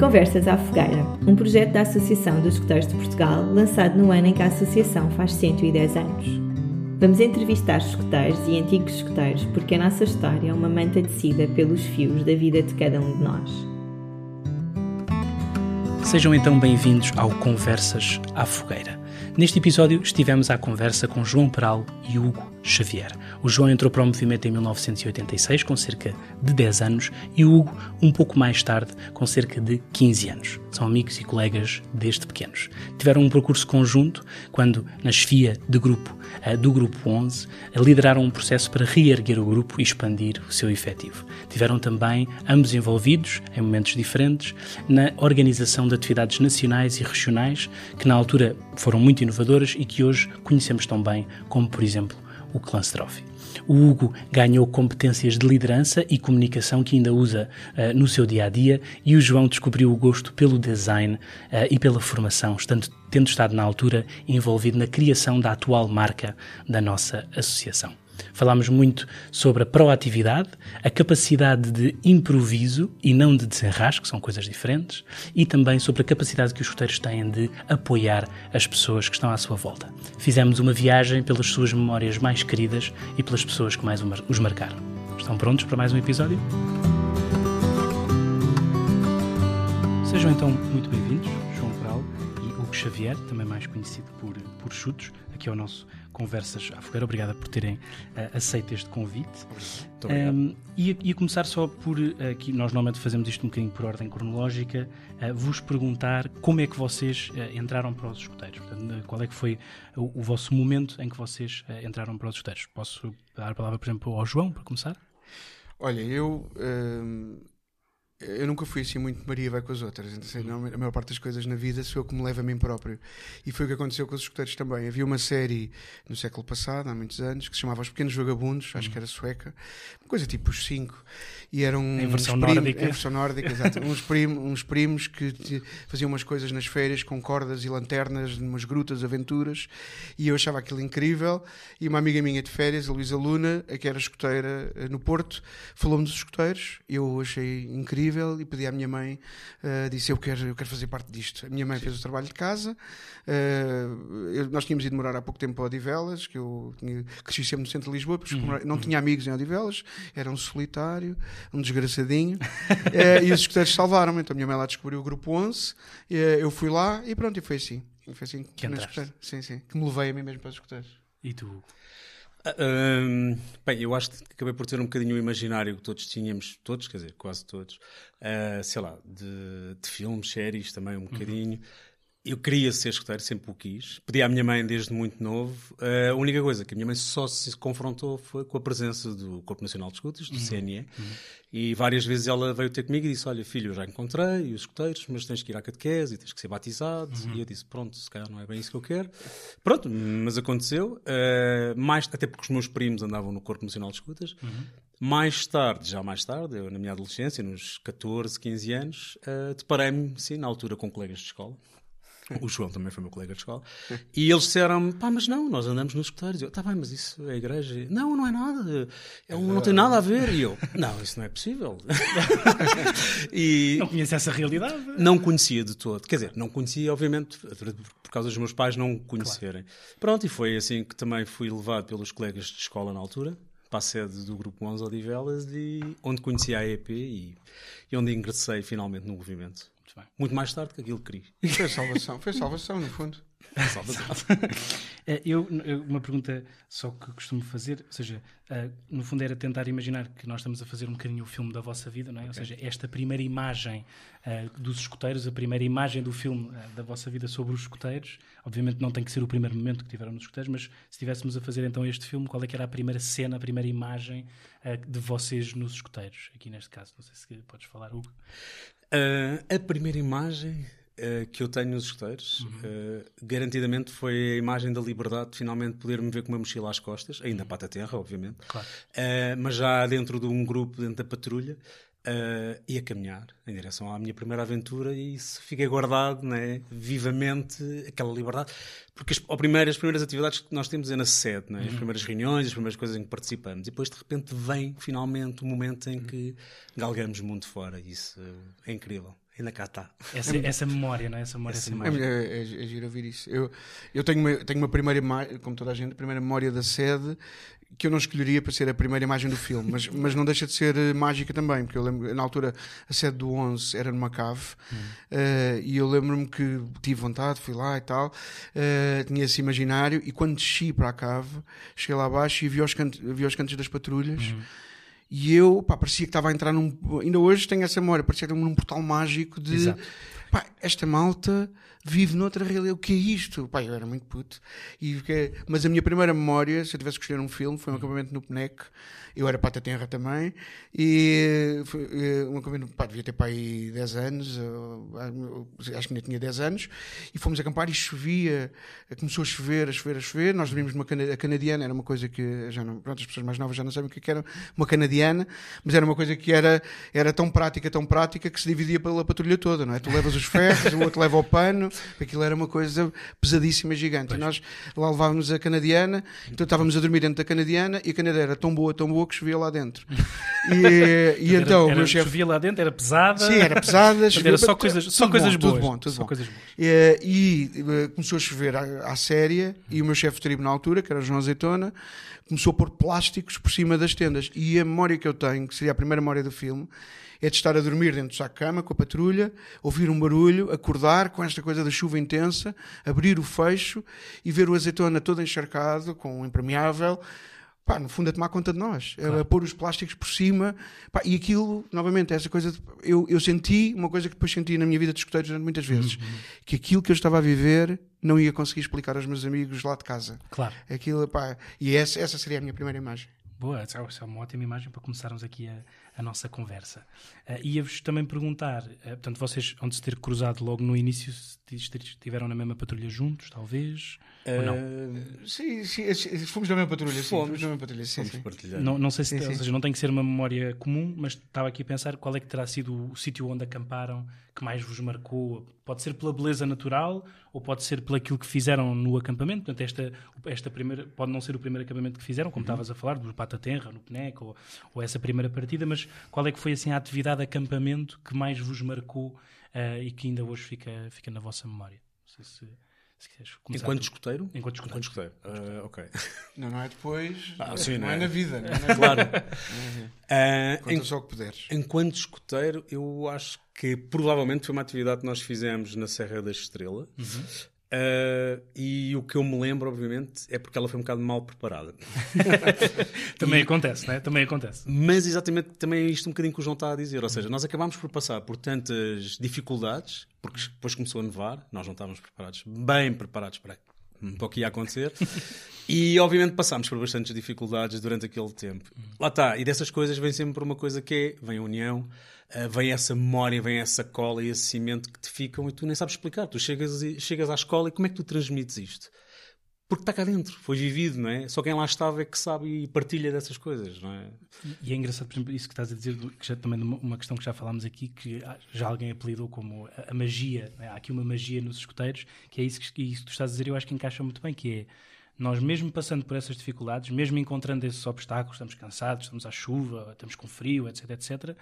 Conversas à Fogueira, um projeto da Associação dos Escuteiros de Portugal, lançado no ano em que a Associação faz 110 anos. Vamos entrevistar escuteiros e antigos escuteiros porque a nossa história é uma manta tecida pelos fios da vida de cada um de nós. Sejam então bem-vindos ao Conversas à Fogueira. Neste episódio estivemos à conversa com João Peral e Hugo Xavier. O João entrou para o movimento em 1986, com cerca de 10 anos, e o Hugo um pouco mais tarde, com cerca de 15 anos. São amigos e colegas desde pequenos. Tiveram um percurso conjunto quando, na chefia de grupo uh, do Grupo 11, lideraram um processo para reerguer o grupo e expandir o seu efetivo. Tiveram também, ambos envolvidos, em momentos diferentes, na organização de atividades nacionais e regionais, que na altura foram muito inovadoras e que hoje conhecemos tão bem, como, por exemplo, o Clans Trophy. O Hugo ganhou competências de liderança e comunicação que ainda usa uh, no seu dia a dia e o João descobriu o gosto pelo design uh, e pela formação, estando, tendo estado na altura envolvido na criação da atual marca da nossa associação. Falámos muito sobre a proatividade, a capacidade de improviso e não de desenrasque, são coisas diferentes, e também sobre a capacidade que os escuteiros têm de apoiar as pessoas que estão à sua volta. Fizemos uma viagem pelas suas memórias mais queridas e pelas pessoas que mais os marcaram. Estão prontos para mais um episódio? Sejam então muito bem-vindos, João Peral e Hugo Xavier, também mais conhecido por, por Chutos, aqui ao nosso Conversas à Fogueira. Obrigada por terem uh, aceito este convite. Muito obrigado. Um, ia, ia, começar só por, aqui nós normalmente fazemos isto um bocadinho por ordem cronológica, uh, vos perguntar como é que vocês uh, entraram para os escuteiros. Portanto, qual é que foi o, o vosso momento em que vocês entraram para os escuteiros? Posso dar a palavra, por exemplo, ao João, para começar? Olha, eu eu nunca fui assim muito Maria vai com as outras. Então, a maior parte das coisas na vida sou eu que me levo a mim próprio. E foi o que aconteceu com os escuteiros também. Havia uma série no século passado, há muitos anos, que se chamava Os Pequenos Vagabundos, acho que era sueca, uma coisa tipo os cinco. E eram em versão primos, nórdica. Em versão nórdica, exato. uns, primos, uns primos que faziam umas coisas nas férias com cordas e lanternas, numas grutas, aventuras. E eu achava aquilo incrível. E uma amiga minha de férias, a Luísa Luna, que era escuteira eh, no Porto, falou-me dos escuteiros. Eu achei incrível incrível e pedi à minha mãe, uh, disse eu quero, eu quero fazer parte disto. A minha mãe Sim. fez o trabalho de casa, uh, eu, nós tínhamos ido morar há pouco tempo para Odivelas, que eu tinha, cresci sempre no centro de Lisboa, porque uhum. não uhum. tinha amigos em Odivelas, era um solitário, um desgraçadinho, uh, e os escuteiros salvaram-me. Então a minha mãe lá descobriu o grupo 11, eu fui lá e pronto, e foi assim. Foi assim que, que sim, sim, que me levei a mim mesmo para os escuteiros. E tu? Uh, bem, eu acho que acabei por ter um bocadinho o imaginário que todos tínhamos, todos, quer dizer, quase todos, uh, sei lá, de, de, filmes, séries também um bocadinho. Uhum. Eu queria ser escuteiro, sempre o quis. Pedi à minha mãe desde muito novo. Uh, a única coisa que a minha mãe só se confrontou foi com a presença do Corpo Nacional de Escutas, do uhum. CNE. Uhum. E várias vezes ela veio ter comigo e disse: Olha, filho, eu já encontrei os escuteiros, mas tens que ir à catequese e tens que ser batizado. Uhum. E eu disse: Pronto, se calhar não é bem isso que eu quero. Pronto, mas aconteceu. Uh, mais, até porque os meus primos andavam no Corpo Nacional de Escutas. Uhum. Mais tarde, já mais tarde, eu, na minha adolescência, nos 14, 15 anos, uh, deparei-me, sim, na altura com colegas de escola, o João também foi meu colega de escola. E eles disseram pá, mas não, nós andamos nos escuteiros. Eu, tá bem, mas isso é igreja. Não, não é nada. É um, não tem nada a ver. E eu, não, isso não é possível. e não conhecia essa realidade? Não conhecia de todo. Quer dizer, não conhecia, obviamente, por causa dos meus pais não conhecerem. Claro. Pronto, e foi assim que também fui levado pelos colegas de escola na altura para a sede do Grupo 11 Odivelas, e onde conheci a EP e, e onde ingressei finalmente no movimento. Muito, bem. Muito mais tarde que aquilo que queria. Foi salvação, foi salvação, no fundo. É, eu, uma pergunta só que costumo fazer, ou seja, uh, no fundo era tentar imaginar que nós estamos a fazer um bocadinho o filme da vossa vida, não é? Okay. Ou seja, esta primeira imagem uh, dos escuteiros, a primeira imagem do filme uh, da vossa vida sobre os escuteiros, obviamente não tem que ser o primeiro momento que tiveram nos escuteiros, mas se estivéssemos a fazer então este filme, qual é que era a primeira cena, a primeira imagem de vocês nos escuteiros, aqui neste caso? Não sei se podes falar, Hugo. a primeira imagem uh, que eu tenho nos escuteiros, uhum. uh, garantidamente foi a imagem da liberdade de finalmente poder me ver com uma mochila às costas, ainda para a terra, obviamente, claro. uh, mas já dentro de um grupo, dentro da patrulha, Uh, e a caminhar em direção à minha primeira aventura e isso fiquei guardado né, vivamente aquela liberdade porque as, primeiras, as primeiras atividades que nós temos é na sede né, as uhum. primeiras reuniões, as primeiras coisas em que participamos e depois de repente vem finalmente o momento em que galgamos mundo fora e isso é incrível ainda cá está. Essa, essa memória, não é? Essa memória Essa essa É, imagem. é, é, é giro ouvir isso. Eu, eu tenho, uma, tenho uma primeira imagem, como toda a gente, a primeira memória da sede que eu não escolheria para ser a primeira imagem do filme, mas, mas não deixa de ser eh, mágica também, porque eu lembro, na altura, a sede do 11 era numa cave eh, e eu lembro-me que tive vontade, fui lá e tal, eh, tinha esse imaginário e quando desci para a cave, cheguei lá abaixo e vi os, cantos, vi os cantos das patrulhas. E eu, pá, parecia que estava a entrar num. Ainda hoje tenho essa memória, parecia que estava num portal mágico de. Exato. Pá, esta malta vive noutra realidade. O que é isto? Pá, eu era muito puto. E, fiquei- mas a minha primeira memória, se eu tivesse que escolher um filme, foi um acampamento no PNEC. Eu era pata tenra também. E foi um acampamento, pá, devia ter para aí 10 anos, acho que ainda tinha 10 anos. E fomos acampar e chovia. Começou a chover, a chover, a chover. Nós dormimos numa cana canadiana, era uma coisa que já não, pronto, as pessoas mais novas já não sabem o que é que era uma canadiana, mas era uma coisa que era, era tão prática, tão prática que se dividia pela patrulha toda, não é? Tu levas os ferros, o outro leva o pano, aquilo era uma coisa pesadíssima, gigante. E nós lá levávamos a canadiana, então estávamos a dormir dentro da canadiana e a canadiana era tão boa, tão boa que chovia lá dentro. E, e Era- então o era, meu chefe. chovia lá dentro, era pesada. Sim, era pesada, chovia- era só coisas, só coisas bom, boas. Tudo bom, tudo só bom. coisas boas. Eh, e eh, começou a chover à, à séria e o meu chefe de tribo na altura, que era o João Azeitona, começou a pôr plásticos por cima das tendas. E a memória que eu tenho, que seria a primeira memória do filme, é de estar a dormir dentro do saco-cama com a patrulha, ouvir um barulho, acordar com esta coisa da chuva intensa, abrir o fecho e ver o azeitona todo encharcado, com um impermeável, pá, no fundo a tomar conta de nós, a pôr os plásticos por cima, pá, e aquilo, novamente, essa coisa, de- eu, eu senti uma coisa que depois senti na minha vida de escuteiros durante muitas vezes, que aquilo que eu estava a viver não ia conseguir explicar aos meus amigos lá de casa. Claro. Aquilo, pá, e essa, essa seria a minha primeira imagem. Boa, essa é uma ótima imagem para começarmos aqui a, a nossa conversa. Uh, Ia-vos também perguntar, uh, portanto, vocês onde se ter cruzado logo no início, estiveram na mesma patrulha juntos, talvez? Ou não? Eh, Sim, sim, sim, fomos na mesma patrulha, sim, Fomos. fomos na mesma patrulha, sim. Não, não sei se, Sim, ou seja, não tem que ser uma memória comum, mas estava aqui a pensar qual é que terá sido o sítio onde acamparam que mais vos marcou. Pode ser pela beleza natural ou pode ser pelo aquilo que fizeram no acampamento. Portanto, esta, esta primeira pode não ser o primeiro acampamento que fizeram, como estavas a falar, do Pata Tenra, no Peneco, ou, ou essa primeira partida, mas qual é que foi assim a atividade de acampamento que mais vos marcou eh, e que ainda hoje fica, fica na vossa memória? Não sei se, se quiseres começar. Enquanto tu. escuteiro? Enquanto escuteiro. Enquanto escuteiro. Eh, ok. Não, não é depois, Ah, sim, não, não é é? na vida, não é na vida. Claro. Eh, Conta em- só o que puderes. Enquanto escuteiro, eu acho que provavelmente foi uma atividade que nós fizemos na Serra da Estrela. Uh, e o que eu me lembro, obviamente, é porque ela foi um bocado mal preparada. Também acontece, não é? Também acontece. Mas exatamente também é isto um bocadinho que o João está a dizer. Ou seja, nós acabámos por passar por tantas dificuldades, porque depois começou a nevar, nós não estávamos preparados, bem preparados para, para o que ia acontecer. E obviamente passámos por bastantes dificuldades durante aquele tempo. Lá está, e dessas coisas vem sempre uma coisa que é: vem a união, vem essa memória, vem essa cola e esse cimento que te ficam e tu nem sabes explicar. Tu chegas, chegas à escola e como é que tu transmites isto? Porque está cá dentro, foi vivido, não é? Só quem lá estava é que sabe e partilha dessas coisas, não é? E é engraçado, por exemplo, isso que estás a dizer, que já, também uma, questão que já falámos aqui, que já alguém apelidou como a, a magia. né? Há aqui uma magia nos escuteiros, que é isso que, isso que tu estás a dizer, eu acho que encaixa muito bem, que é nós mesmo passando por essas dificuldades, mesmo encontrando esses obstáculos, estamos cansados, estamos à chuva, estamos com frio, etc, etc,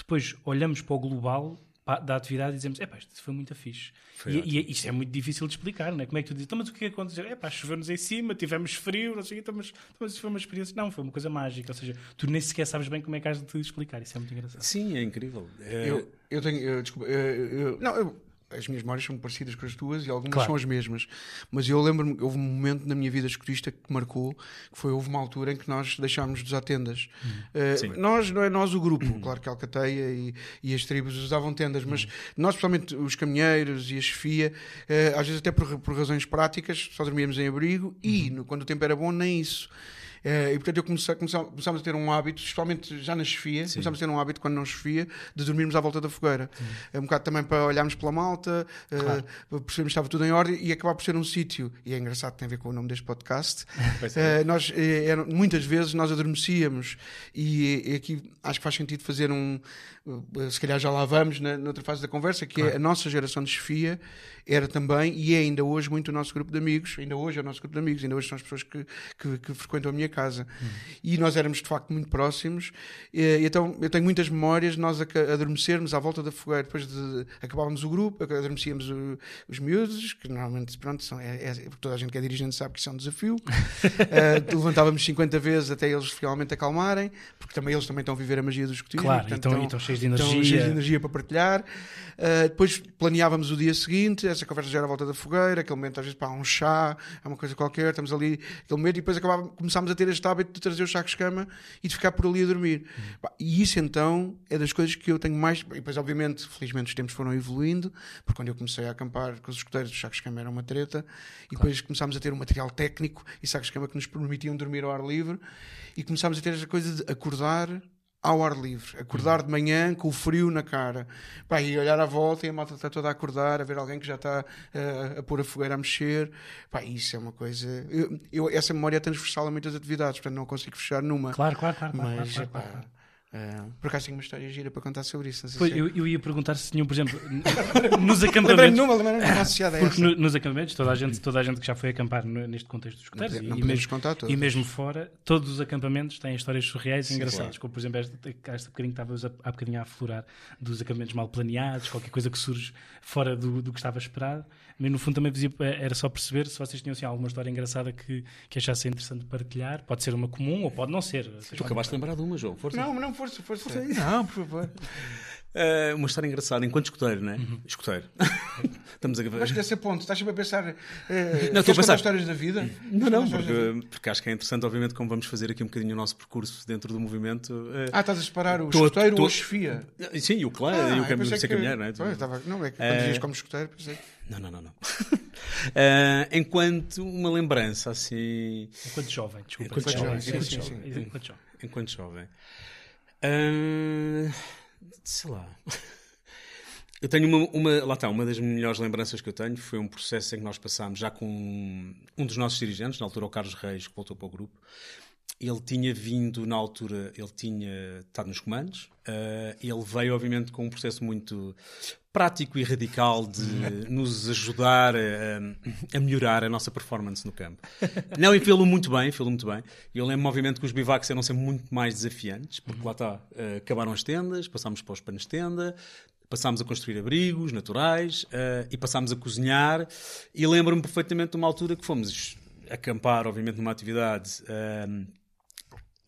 depois olhamos para o global da atividade e dizemos, epá, isto foi muito fixe. Foi E, e isto é muito difícil de explicar, não é? Como é que tu dizes, então, mas o que é que aconteceu? Epá, choveu-nos em cima, tivemos frio, não sei o quê, então, mas, então, mas isso foi uma experiência. Não, foi uma coisa mágica, ou seja, tu nem sequer sabes bem como é que has de te explicar, isso é muito engraçado. Sim, é incrível. É- Eu, eu tenho, eu, desculpa, eu- eu- não, eu- as minhas memórias são parecidas com as tuas e algumas Claro. são as mesmas. Mas eu lembro-me houve um momento na minha vida escutista que marcou, que foi houve uma altura em que nós deixámos de usar tendas. Eh, Sim. nós, não é nós o grupo, claro que a Alcateia e, e as tribos usavam tendas, mas nós, principalmente os caminheiros e a chefia, eh, às vezes até por, por razões práticas, só dormíamos em abrigo e no- quando o tempo era bom, nem isso. Eh, e portanto eu comecei, começámos a ter um hábito, especialmente já na chefia, começámos a ter um hábito quando não chefia, de dormirmos à volta da fogueira. É um bocado também para olharmos pela malta, eh, Claro. para percebermos que estava tudo em ordem e acabar por ser um sítio. E é engraçado, tem a ver com o nome deste podcast. É. Eh, nós, era- muitas vezes nós adormecíamos e, e aqui acho que faz sentido fazer um. eh, Se calhar já lá vamos na, noutra fase da conversa, que é a nossa geração de chefia era também e é ainda hoje muito o nosso grupo de amigos. Ainda hoje é o nosso grupo de amigos, ainda hoje são as pessoas que, que, que frequentam a minha casa. E nós éramos de facto muito próximos. E, então eu tenho muitas memórias de nós adormecermos à volta da fogueira. Depois de acabávamos o grupo, adormecíamos o, os miúdos, que normalmente, pronto, são, é, é, toda a gente que é dirigente sabe que isso é um desafio. uh, levantávamos 50 vezes até eles finalmente acalmarem, porque também eles também estão a viver a magia do escutismo. Claro, portanto, estão, estão, cheios de energia. Estão cheios de energia para partilhar. Uh, depois planeávamos o dia seguinte, essa conversa já era à volta da fogueira, aquele momento às vezes, pá, um chá, é uma coisa qualquer, estamos ali, aquele momento, e depois acabava, começámos a ter este hábito de trazer os sacos de cama e de ficar por ali a dormir. Uhum. E isso então é das coisas que eu tenho mais. E depois, obviamente, felizmente os tempos foram evoluindo, porque quando eu comecei a acampar com os escuteiros, os sacos de cama eram uma treta, e claro. depois começámos a ter um material técnico e sacos de cama que nos permitiam dormir ao ar livre, e começámos a ter essa coisa de acordar ao ar livre, acordar de manhã com o frio na cara, Pá, e olhar à volta e a malta está toda a acordar, a ver alguém que já está uh, a pôr a fogueira a mexer, Pá, isso é uma coisa. Eu, eu, essa memória é transversal a muitas atividades, portanto não consigo fechar numa. Claro, claro, claro. Mas, claro, claro, claro, Uh, por acaso tenho uma história gira para contar sobre isso. Pois, eu, eu, ia perguntar se tinham, por exemplo, nos acampamentos. numa, não associada a Porque no, nos acampamentos, toda a, gente, toda a gente que já foi acampar no, neste contexto dos escuteiros e, e, mesmo, e mesmo fora, todos os acampamentos têm histórias surreais e engraçadas. Claro. Como, por exemplo, esta, esta bocadinho que estavas há bocadinho a aflorar dos acampamentos mal planeados, qualquer coisa que surge fora do, do que estava esperado. Mas no fundo também era só perceber se vocês tinham assim, alguma história engraçada que, que achassem interessante partilhar. Pode ser uma comum ou pode não ser. Tu acabaste de lembrar de uma, João. Força. Não, não, força, força. força não, por favor. Uh, uma história engraçada, enquanto escuteiro, não é? Uhum. Escuteiro. Estamos a Mas desse ponto, estás sempre a pensar. Uh, não, estou a pensar. histórias da vida? Não, não, porque, porque, acho que é interessante, obviamente, como vamos fazer aqui um bocadinho o nosso percurso dentro do movimento. Uh, ah, estás a separar o tô, escuteiro tô, ou a chefia? Sim, e o clã, ah, e o caminho ser caminhar, não é? Pois, estava, não, é que quando dizias como escuteiro, pensei. Não, não, não. não. enquanto uma lembrança, assim. Enquanto jovem, desculpa. Enquanto jovem, sim, sim, sim. Enquanto jovem. Enquanto jovem. Uh, sei lá. Eu tenho uma, uma, lá está, uma das melhores lembranças que eu tenho foi um processo em que nós passámos já com um dos nossos dirigentes, na altura o Carlos Reis, que voltou para o grupo. Ele tinha vindo, na altura, ele tinha estado nos comandos. Uh, ele veio, obviamente, com um processo muito prático e radical de nos ajudar a, a, melhorar a nossa performance no campo. Não, e fê-lo muito bem, fê-lo muito bem. Eu lembro, obviamente, que os bivacs eram sempre muito mais desafiantes, porque lá está, uh, acabaram as tendas, passámos para os panos de tenda, passámos a construir abrigos naturais uh, e passámos a cozinhar. E lembro-me perfeitamente de uma altura que fomos acampar, obviamente, numa atividade uh,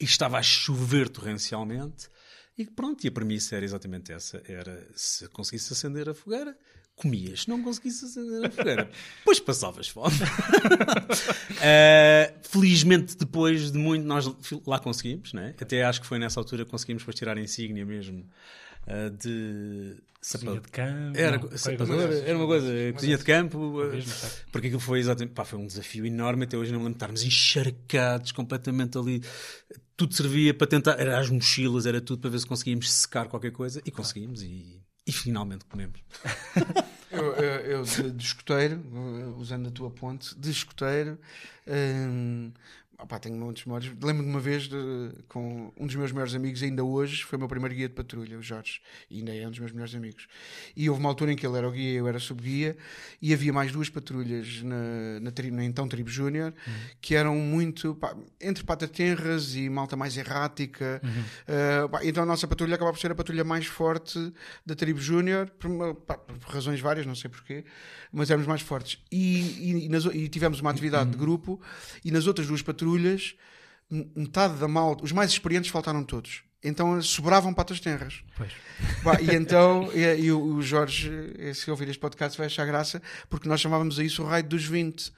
e estava a chover torrencialmente. E pronto, e a premissa era exatamente essa: era se conseguisse acender a fogueira, comias. Se não conseguisse acender a fogueira, depois passavas fome. uh, felizmente, depois de muito, nós lá conseguimos, né? Até acho que foi nessa altura que conseguimos depois tirar a insígnia mesmo uh, de Cozinha de campo. Era, não, era uma coisa, cozinha de campo, porque aquilo foi exatamente, pá, foi um desafio enorme. Até hoje não me lembro estarmos encharcados completamente ali tudo servia para tentar, era as mochilas, era tudo para ver se conseguíamos secar qualquer coisa e conseguimos e, e finalmente comemos. eu, eu, eu de, escoteiro, usando a tua ponte, de escoteiro, hum, Opa, tenho muitos memórias. Lembro-me de uma vez de, com um dos meus melhores amigos, ainda hoje, foi o meu primeiro guia de patrulha, o Jorge, e ainda é um dos meus melhores amigos. E houve uma altura em que ele era o guia, eu era subguia, e havia mais duas patrulhas na, na, tri, na então Tribo Júnior, uhum. que eram muito pá, entre patatenras e malta mais errática. Uhum. Uh, pá, então a nossa patrulha acabava por ser a patrulha mais forte da Tribo Júnior, por, por, razões várias, não sei porquê, mas éramos mais fortes. E, e, e, nas, e tivemos uma atividade uhum. de grupo, e nas outras duas patrulhas patrulhas, metade da malta, os mais experientes faltaram todos. Então sobravam patas tenras. Pois. Bah, e então, e, e, o Jorge, se ouvir este podcast, vai achar graça, porque nós chamávamos a isso o raio dos 20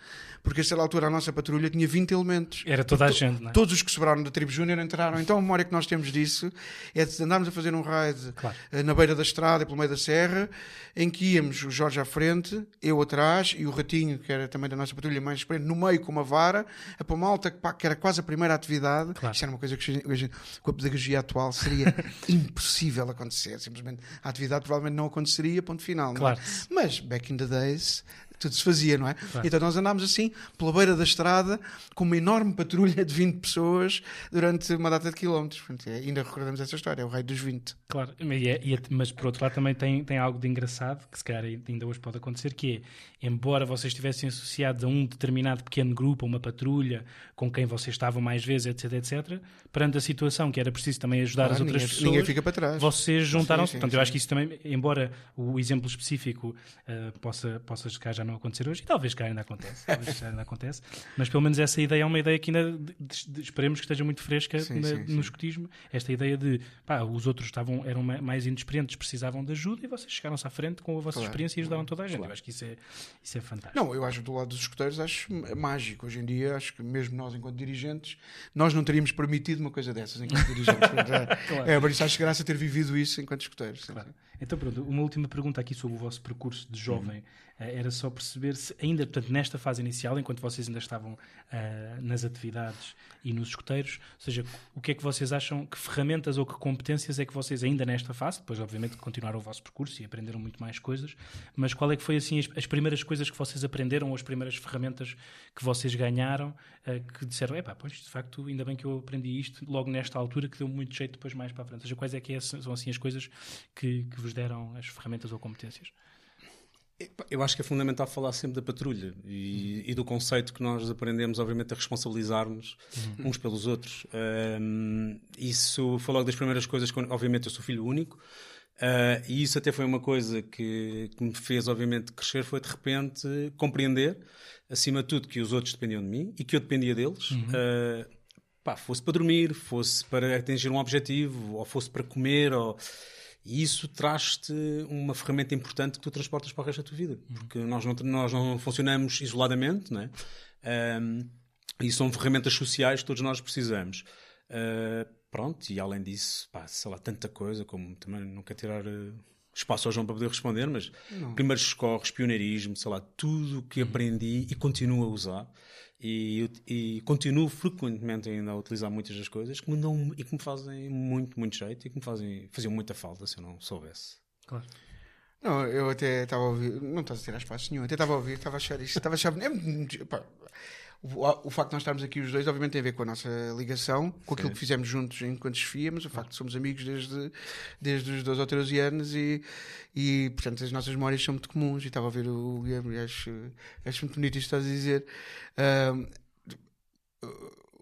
porque a certa altura a nossa patrulha tinha 20 elementos. Era toda a gente, não é? Todos os que sobraram da tribo júnior entraram. Então a memória que nós temos disso é de andarmos a fazer um raid claro. Eh, na beira da estrada e pelo meio da serra, em que íamos o Jorge à frente, eu atrás e o Ratinho, que era também da nossa patrulha mais experiente, no meio com uma vara, a para uma alta que era quase a primeira atividade. Claro. Isso era uma coisa que hoje, com a pedagogia atual seria impossível acontecer. Simplesmente a atividade provavelmente não aconteceria, ponto final. É? Claro. Mas back in the days tudo se fazia, não é? Claro. Então nós andámos assim, pela beira da estrada, com uma enorme patrulha de 20 pessoas durante uma data de quilómetros. Portanto, é- ainda recordamos essa história, é o rei dos 20. Claro, é- é- mas por outro lado também tem, tem algo de engraçado, que se calhar ainda hoje pode acontecer, que é, embora vocês estivessem associados a um determinado pequeno grupo, a uma patrulha, com quem vocês estavam mais vezes, etc, etc, perante a situação que era preciso também ajudar Claro, as outras ninguém, pessoas, ninguém fica para trás. vocês juntaram-se. Sim, sim, Portanto, eu acho sim. que isso também, embora o exemplo específico eh, possa, possa já não acontecer hoje, e talvez calhar ainda acontece, talvez se calhar ainda acontece, mas pelo menos essa ideia é uma ideia que ainda de- de- esperemos que esteja muito fresca Sim, na- sim, no sim. escotismo. Esta ideia de pá, os outros estavam, eram ma- mais inexperientes, precisavam de ajuda e vocês chegaram-se à frente com a vossa Claro, experiência e ajudaram toda a gente. Eu acho que isso é, isso é fantástico. Não, eu acho do lado dos escuteiros acho mágico. Hoje em dia, acho que mesmo nós, enquanto dirigentes, nós não teríamos permitido uma coisa dessas enquanto dirigentes. É, é, por isso acho graça ter vivido isso enquanto escuteiros. Claro. Então, pronto, uma última pergunta aqui sobre o vosso percurso de jovem. Eh, era só perceber se, ainda, portanto, nesta fase inicial, enquanto vocês ainda estavam ah, nas atividades e nos escuteiros, ou seja, o que é que vocês acham, que ferramentas ou que competências é que vocês ainda nesta fase, depois, obviamente, continuaram o vosso percurso e aprenderam muito mais coisas, mas qual é que foi, assim, as, as primeiras coisas que vocês aprenderam ou as primeiras ferramentas que vocês ganharam ah, que disseram, epá, pois, de facto, ainda bem que eu aprendi isto logo nesta altura, que deu muito jeito depois mais para a frente. Ou seja, quais é que é- são, assim, as coisas que, que vos deram as ferramentas ou competências? Eu acho que é fundamental falar sempre da patrulha e, e do conceito que nós aprendemos, obviamente, a responsabilizar-nos uns pelos outros. Ahm, isso foi logo das primeiras coisas, quando, obviamente, eu sou filho único. ah, e isso até foi uma coisa que, que me fez, obviamente, crescer, foi de repente compreender, acima de tudo, que os outros dependiam de mim e que eu dependia deles. Ah, pá, fosse para dormir, fosse para atingir um objetivo, ou fosse para comer, ou... E isso traz-te uma ferramenta importante que tu transportas para o resto da tua vida. Porque nós não, nós não funcionamos isoladamente, não é? Ahm, e são ferramentas sociais que todos nós precisamos. Ah, pronto, e além disso, pá, sei lá, tanta coisa, como também não quero tirar eh, espaço ao João para poder responder, mas primeiros socorros, pioneirismo, sei lá, tudo o que aprendi e continuo a usar. E, e continuo frequentemente ainda a utilizar muitas das coisas que me dão e que me fazem muito, muito jeito e que me fazem, faziam muita falta se eu não soubesse. Claro. Não, eu até estava a ouvir, não estás a tirar espaço nenhum, até estava a ouvir, estava a achar isto, estava a achar. é, pá, o, o facto de nós estarmos aqui os dois, obviamente, tem a ver com a nossa ligação, com aquilo que fizemos juntos enquanto chefia, mas o facto de somos amigos desde, desde os 12 ou 13 anos e, e, portanto, as nossas memórias são muito comuns. E estava a ver o Guilherme acho, acho muito bonito isto que estás a dizer. Ahm,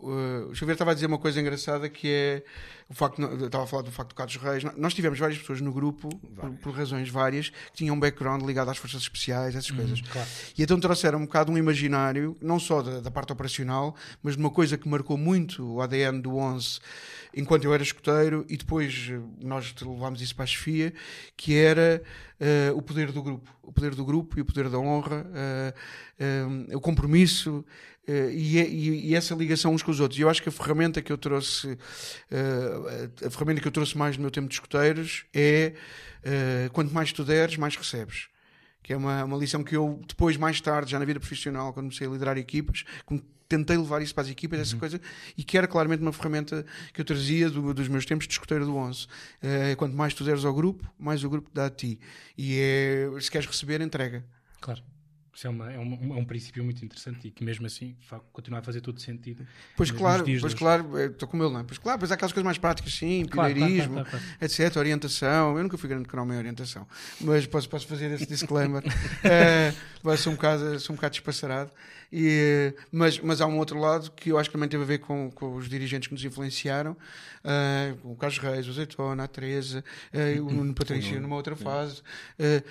o o Xavier estava a dizer uma coisa engraçada que é o facto, estava a falar do facto do Carlos Reis. Nós tivemos várias pessoas no grupo, por, por razões várias, que tinham um background ligado às forças especiais, essas coisas. claro. E então trouxeram um bocado um imaginário, não só da, da parte operacional, mas de uma coisa que marcou muito o ADN do 11 enquanto eu era escoteiro e depois eh, nós levámos isso para a chefia, que era eh, o poder do grupo. O poder do grupo e o poder da honra, eh, o compromisso e, e- e essa ligação uns com os outros. E eu acho que a ferramenta que eu trouxe, eh, a, ferramenta que eu trouxe mais no meu tempo de escoteiros é eh, quanto mais tu deres, mais recebes que é uma, uma lição que eu depois, mais tarde, já na vida profissional, quando comecei a liderar equipas, tentei levar isso para as equipas, essa coisa, e que era claramente uma ferramenta que eu trazia do- dos meus tempos de escoteiro do 11. Eh, quanto mais tu deres ao grupo, mais o grupo dá a ti. E é, se queres receber, entrega. Claro. Isso é, uma- é um, é um princípio muito interessante e que mesmo assim continua a fazer todo sentido. Pois claro, pois claro, eh, estou com ele, não é? Pois claro, pois há aquelas coisas mais práticas, sim, Claro, pioneirismo, claro, claro, etc, orientação. Eu nunca fui grande canal em orientação, mas posso, posso fazer esse disclaimer. Mas sou um bocado, sou um bocado despassarado. E, eh, mas, mas há um outro lado que eu acho que também teve a ver com, com os dirigentes que nos influenciaram, eh, o Carlos Reis, o Azeitona, a Teresa, eh, o Nuno Patrício numa outra fase. Eh,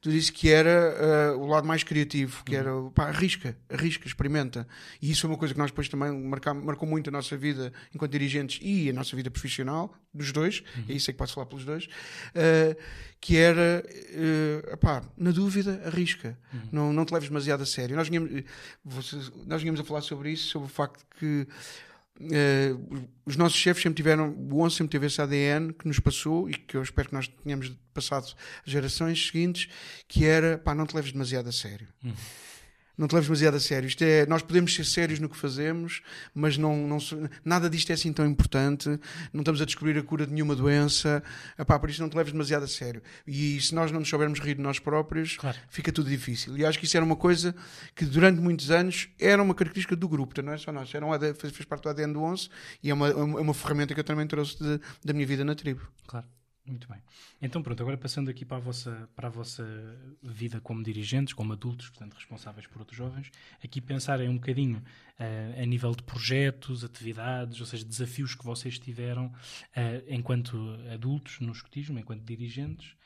tu disse que era o lado mais criativo, que era pá, arrisca, arrisca, experimenta. E isso é uma coisa que nós depois também marcam, marcou muito a nossa vida enquanto dirigentes e a nossa vida profissional, dos dois, é isso aí que posso falar pelos dois, eh, que era, eh, epá, na dúvida, arrisca. Não, não te leves demasiado a sério. Nós vinhamos, eh, nós vinhamos a falar sobre isso, sobre o facto que eh, os nossos chefes sempre tiveram, o 11 sempre teve esse ADN que nos passou e que eu espero que nós tenhamos passado às gerações seguintes, que era, pá, não te leves demasiado a sério. Não te leves demasiado a sério. Isto é, nós podemos ser sérios no que fazemos, mas não, não, nada disto é assim tão importante. Não estamos a descobrir a cura de nenhuma doença. Epá, por isso não te leves demasiado a sério. E se nós não nos soubermos rir de nós próprios, Claro. fica tudo difícil. E acho que isso era uma coisa que durante muitos anos era uma característica do grupo, não é só nós. Era um ADN, fez, fez parte do ADN do 11 e é uma, é uma ferramenta que eu também trouxe de- da minha vida na tribo. Claro, muito bem. Então pronto, agora passando aqui para a vossa, para a vossa vida como dirigentes, como adultos, portanto responsáveis por outros jovens, aqui pensarem um bocadinho eh, a nível de projetos, atividades, ou seja, desafios que vocês tiveram eh, enquanto adultos no escotismo, enquanto dirigentes,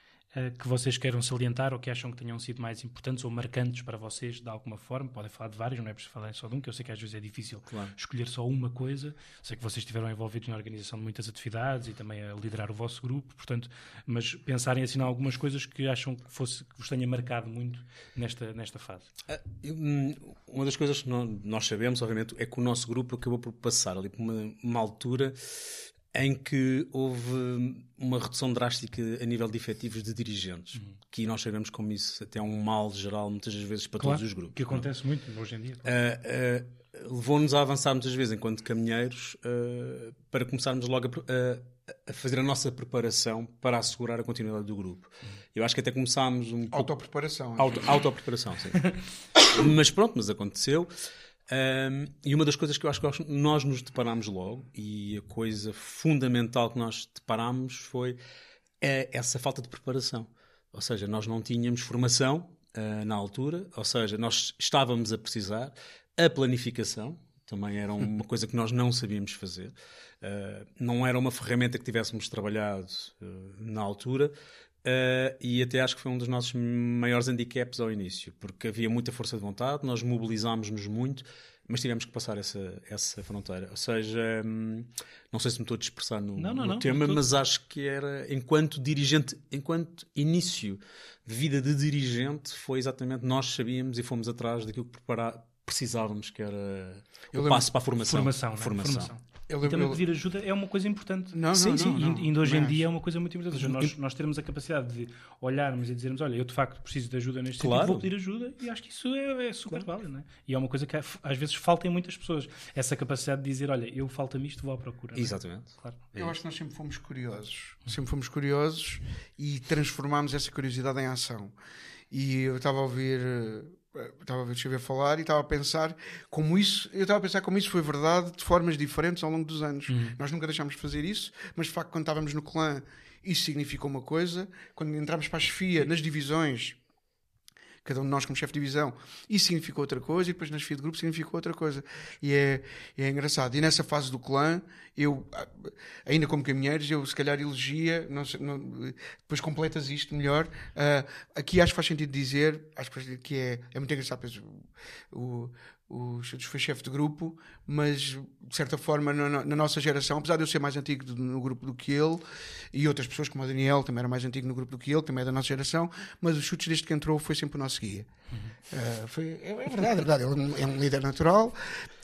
que vocês queiram salientar ou que acham que tenham sido mais importantes ou marcantes para vocês de alguma forma. Podem falar de vários, não é preciso falar só de um, que eu sei que às vezes é difícil Claro. escolher só uma coisa. Sei que vocês estiveram envolvidos na organização de muitas atividades e também a liderar o vosso grupo, portanto, mas pensarem assim em algumas coisas que acham que, fosse, que vos tenha marcado muito nesta, nesta fase. Ah, hum, Uma das coisas que nó- nós sabemos, obviamente, é que o nosso grupo acabou por passar ali por uma, uma altura em que houve uma redução drástica a nível de efetivos de dirigentes. Que nós sabemos como isso até é um mal geral, muitas vezes, para todos os grupos. que acontece muito hoje em dia. Ah, ah, levou-nos a avançar muitas vezes enquanto caminheiros ah, para começarmos logo a a, a fazer a nossa preparação para assegurar a continuidade do grupo. Eu acho que até começámos um pouco... Autopreparação. Auto, autopreparação, sim. mas pronto, mas aconteceu. Ahm, e uma das coisas que eu acho que nós nos deparámos logo, e a coisa fundamental que nós deparámos foi eh, essa falta de preparação. Ou seja, nós não tínhamos formação ah, na altura, ou seja, nós estávamos a precisar. A planificação também era uma coisa que nós não sabíamos fazer. Ah, não era uma ferramenta que tivéssemos trabalhado ah, na altura. Uh, e até acho que foi um dos nossos maiores handicaps ao início, porque havia muita força de vontade, nós mobilizámos-nos muito, mas tivemos que passar essa, essa fronteira. Ou seja, hum, não sei se me estou a dispersar no, Não, não, no não, tema, mas acho que era, enquanto dirigente, enquanto início de vida de dirigente, foi exatamente nós sabíamos e fomos atrás daquilo que prepara- precisávamos, que era Eu o passo para a formação. Formação, não é? Formação. Eu E também eu- pedir ajuda é uma coisa importante. Não, não, sim, não, sim. não. E ainda hoje em dia é uma coisa muito importante. Ou seja, nós, nós termos a capacidade de olharmos e dizermos: Olha, eu de facto preciso de ajuda neste Claro. sentido, vou pedir ajuda, e acho que isso é, é super válido. Não é? E é uma coisa que às vezes falta em muitas pessoas. Essa capacidade de dizer: Olha, eu falta-me isto, vou à procura. não é? Exatamente. Claro. Eu acho que nós sempre fomos curiosos. Sempre fomos curiosos e transformámos essa curiosidade em ação. E eu estava a ouvir. Eh, Estava a ver o Xavier falar e estava a pensar como isso, eu estava a pensar como isso foi verdade de formas diferentes ao longo dos anos. Nós nunca deixámos de fazer isso, mas de facto, quando estávamos no clã, isso significou uma coisa. Quando entramos para a chefia, nas divisões, cada um de nós como chefe de divisão, isso significou outra coisa, e depois na chefia de grupo significou outra coisa. E é, é engraçado. E nessa fase do clã, eu, ainda como caminheiros, eu se calhar elegia, não não- depois completas isto melhor. ah, aqui acho que faz sentido dizer, acho que, é, é muito engraçado, pois, o, o, o chefe de grupo, mas de certa forma na, na- nossa geração, apesar de eu ser mais antigo do- no grupo do que ele, e outras pessoas como o Daniel também era mais antigo no grupo do que ele, também é da nossa geração, mas os chutes desde que entrou foi sempre o nosso guia. Uh, foi- é, é verdade, é verdade. Ele é um líder natural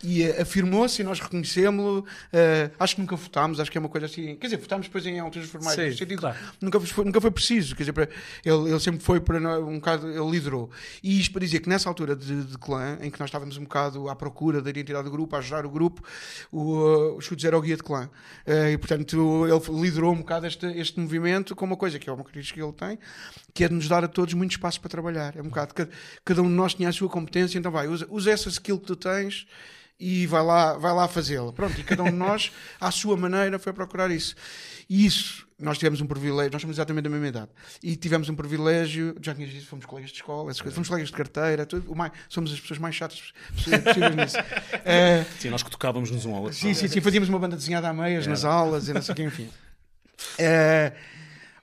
e uh, afirmou-se e nós reconhecemos-lo. Uh, acho que nunca votámos, acho que é uma coisa assim. Quer dizer, votámos depois em alturas formais, Sim, sentido, claro. nunca, foi, nunca foi preciso. Quer dizer, para- ele, ele sempre foi para nós, um bocado, ele liderou. E isto para dizer que nessa altura de, de clã, em que nós estávamos um bocado à procura da identidade do grupo, a ajudar o grupo, o, o Chutes era o guia de clã. Uh, e portanto, ele liderou um bocado este, este movimento com uma coisa que é uma característica que ele tem, que é de nos dar a todos muito espaço para trabalhar. É um bocado, cada, cada um de nós tinha a sua competência, então vai, usa, usa essa skill que tu tens e vai lá, vai lá fazê-la. Pronto, e cada um de nós, à sua maneira, foi procurar isso. E isso, nós tivemos um privilégio, nós somos exatamente da mesma idade, e tivemos um privilégio, já tinhas dito, fomos colegas de escola, essas coisas, fomos colegas de carteira, tudo, o mais, somos as pessoas mais chatas possíveis nisso. Eh, Sim, nós que tocávamos nos um ao outro. Sim, sim, sim. Fazíamos uma banda desenhada a meias nas aulas e não sei o que, enfim. Eh,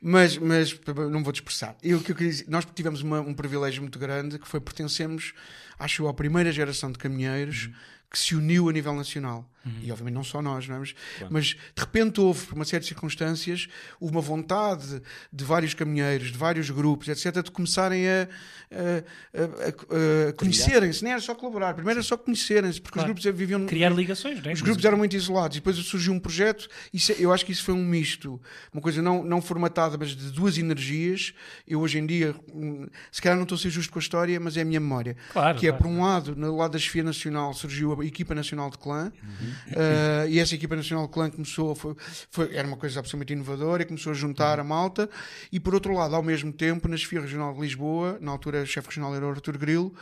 mas, mas não vou dispersar. Eu, que eu queria dizer, nós tivemos uma- um privilégio muito grande que foi pertencemos, acho eu, à primeira geração de caminheiros que se uniu a nível nacional. Uhum. E obviamente não só nós, não é? mas, claro. mas, de repente houve, por uma série de circunstâncias, uma vontade de vários caminheiros, de vários grupos, etc., de começarem a, a, a, a conhecerem-se. Nem era só colaborar, primeiro era só conhecerem-se, porque claro. os grupos viviam. Criar ligações, não é? Os grupos eram muito isolados e depois surgiu um projeto. Isso, é, eu acho que isso foi um misto, uma coisa não, não formatada, mas de duas energias. Eu hoje em dia, hum, se calhar não estou a ser justo com a história, mas é a minha memória. Claro, que é, por um lado, no lado da chefia nacional surgiu a equipa nacional de clã. Uhum. Uh, e essa equipa nacional clã começou, foi, foi, era uma coisa absolutamente inovadora e começou a juntar a malta. E por outro lado, ao mesmo tempo, na chefia regional de Lisboa, na altura o chefe regional era o Artur Grilo,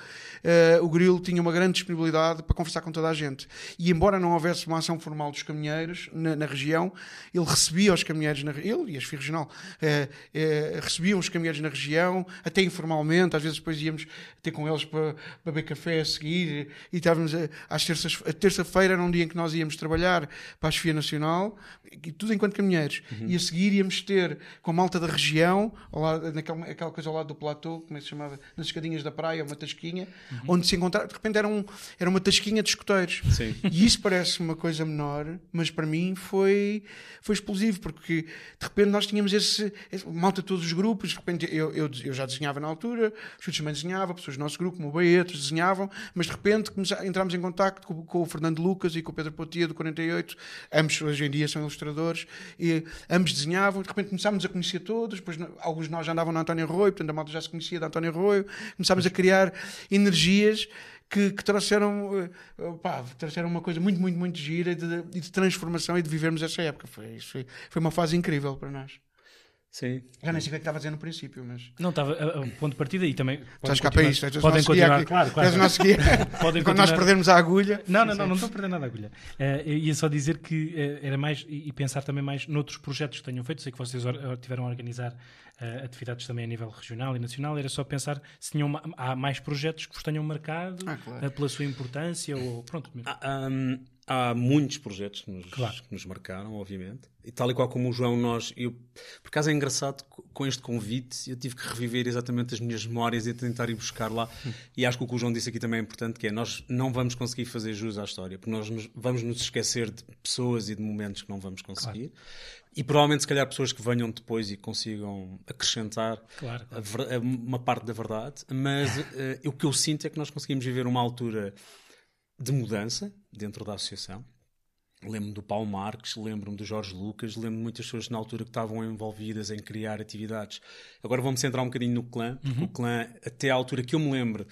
uh, o Grilo tinha uma grande disponibilidade para conversar com toda a gente. E embora não houvesse uma ação formal dos caminheiros na, na região, ele recebia os caminheiros na ele e a chefia regional uh, recebiam os caminheiros na região, até informalmente, às vezes depois íamos ter com eles para, para beber café a seguir e estávamos a, às terças, a terça-feira era um dia em que nós íamos trabalhar para a chefia nacional, tudo enquanto caminheiros. Uhum. E a seguir íamos ter com a malta da região, lado, naquela aquela coisa ao lado do platô, como é que se chamava? Nas escadinhas da praia, uma tasquinha, uhum. onde se encontrava, de repente era, um, era uma tasquinha de escoteiros. Sim. E isso parece uma coisa menor, mas para mim foi, foi explosivo, porque de repente nós tínhamos esse, esse malta de todos os grupos, de repente eu, eu, eu já desenhava na altura, os filhos também desenhavam, pessoas do nosso grupo, como o Baetos, desenhavam, mas de repente entramos em contato com, com o Fernando Lucas e com o Pedro Potia do 48, ambos hoje em dia são ilustradores, e ambos desenhavam, de repente começámos a conhecer todos, depois alguns de nós já andavam na António Arroio, portanto a malta já se conhecia da António Arroio, começámos a criar energias que, que trouxeram, eh, pá, trouxeram uma coisa muito, muito, muito gira de, de transformação e de vivermos essa época. Foi, foi, foi uma fase incrível para nós. Sim. Já nem sei o que é que estava a dizer no princípio, mas. Não, estava a, um ponto de partida e também. Estás cá para isto, podem continuar. Aqui. Claro, claro. És o podem Quando nós perdermos a agulha. Não, não, não, não estou a perder nada a agulha. Uh, ia só dizer que uh, era mais. e pensar também mais noutros projetos que tenham feito. Sei que vocês tiveram a organizar uh, atividades também a nível regional e nacional. Era só pensar se tinham, há mais projetos que vos tenham marcado ah, claro. pela sua importância ou. Pronto. Ah, um há muitos projetos que nos, claro. que nos, marcaram, obviamente. E tal e qual como o João, nós. Eu, por acaso é engraçado, com este convite, eu tive que reviver exatamente as minhas memórias e tentar ir buscar lá. Hum. E acho que o que o João disse aqui também é importante: que é nós não vamos conseguir fazer jus à história, porque nós nos, vamos nos esquecer de pessoas e de momentos que não vamos conseguir. Claro. E provavelmente, se calhar, pessoas que venham depois e consigam acrescentar claro, claro. A, a, uma parte da verdade. Mas uh, o que eu sinto é que nós conseguimos viver uma altura de mudança dentro da associação. Lembro-me do Paulo Marques, lembro-me do Jorge Lucas, lembro-me de muitas pessoas na altura que estavam envolvidas em criar atividades. Agora vamos centrar um bocadinho no clã, porque uhum. o clã, até à altura que eu me lembro,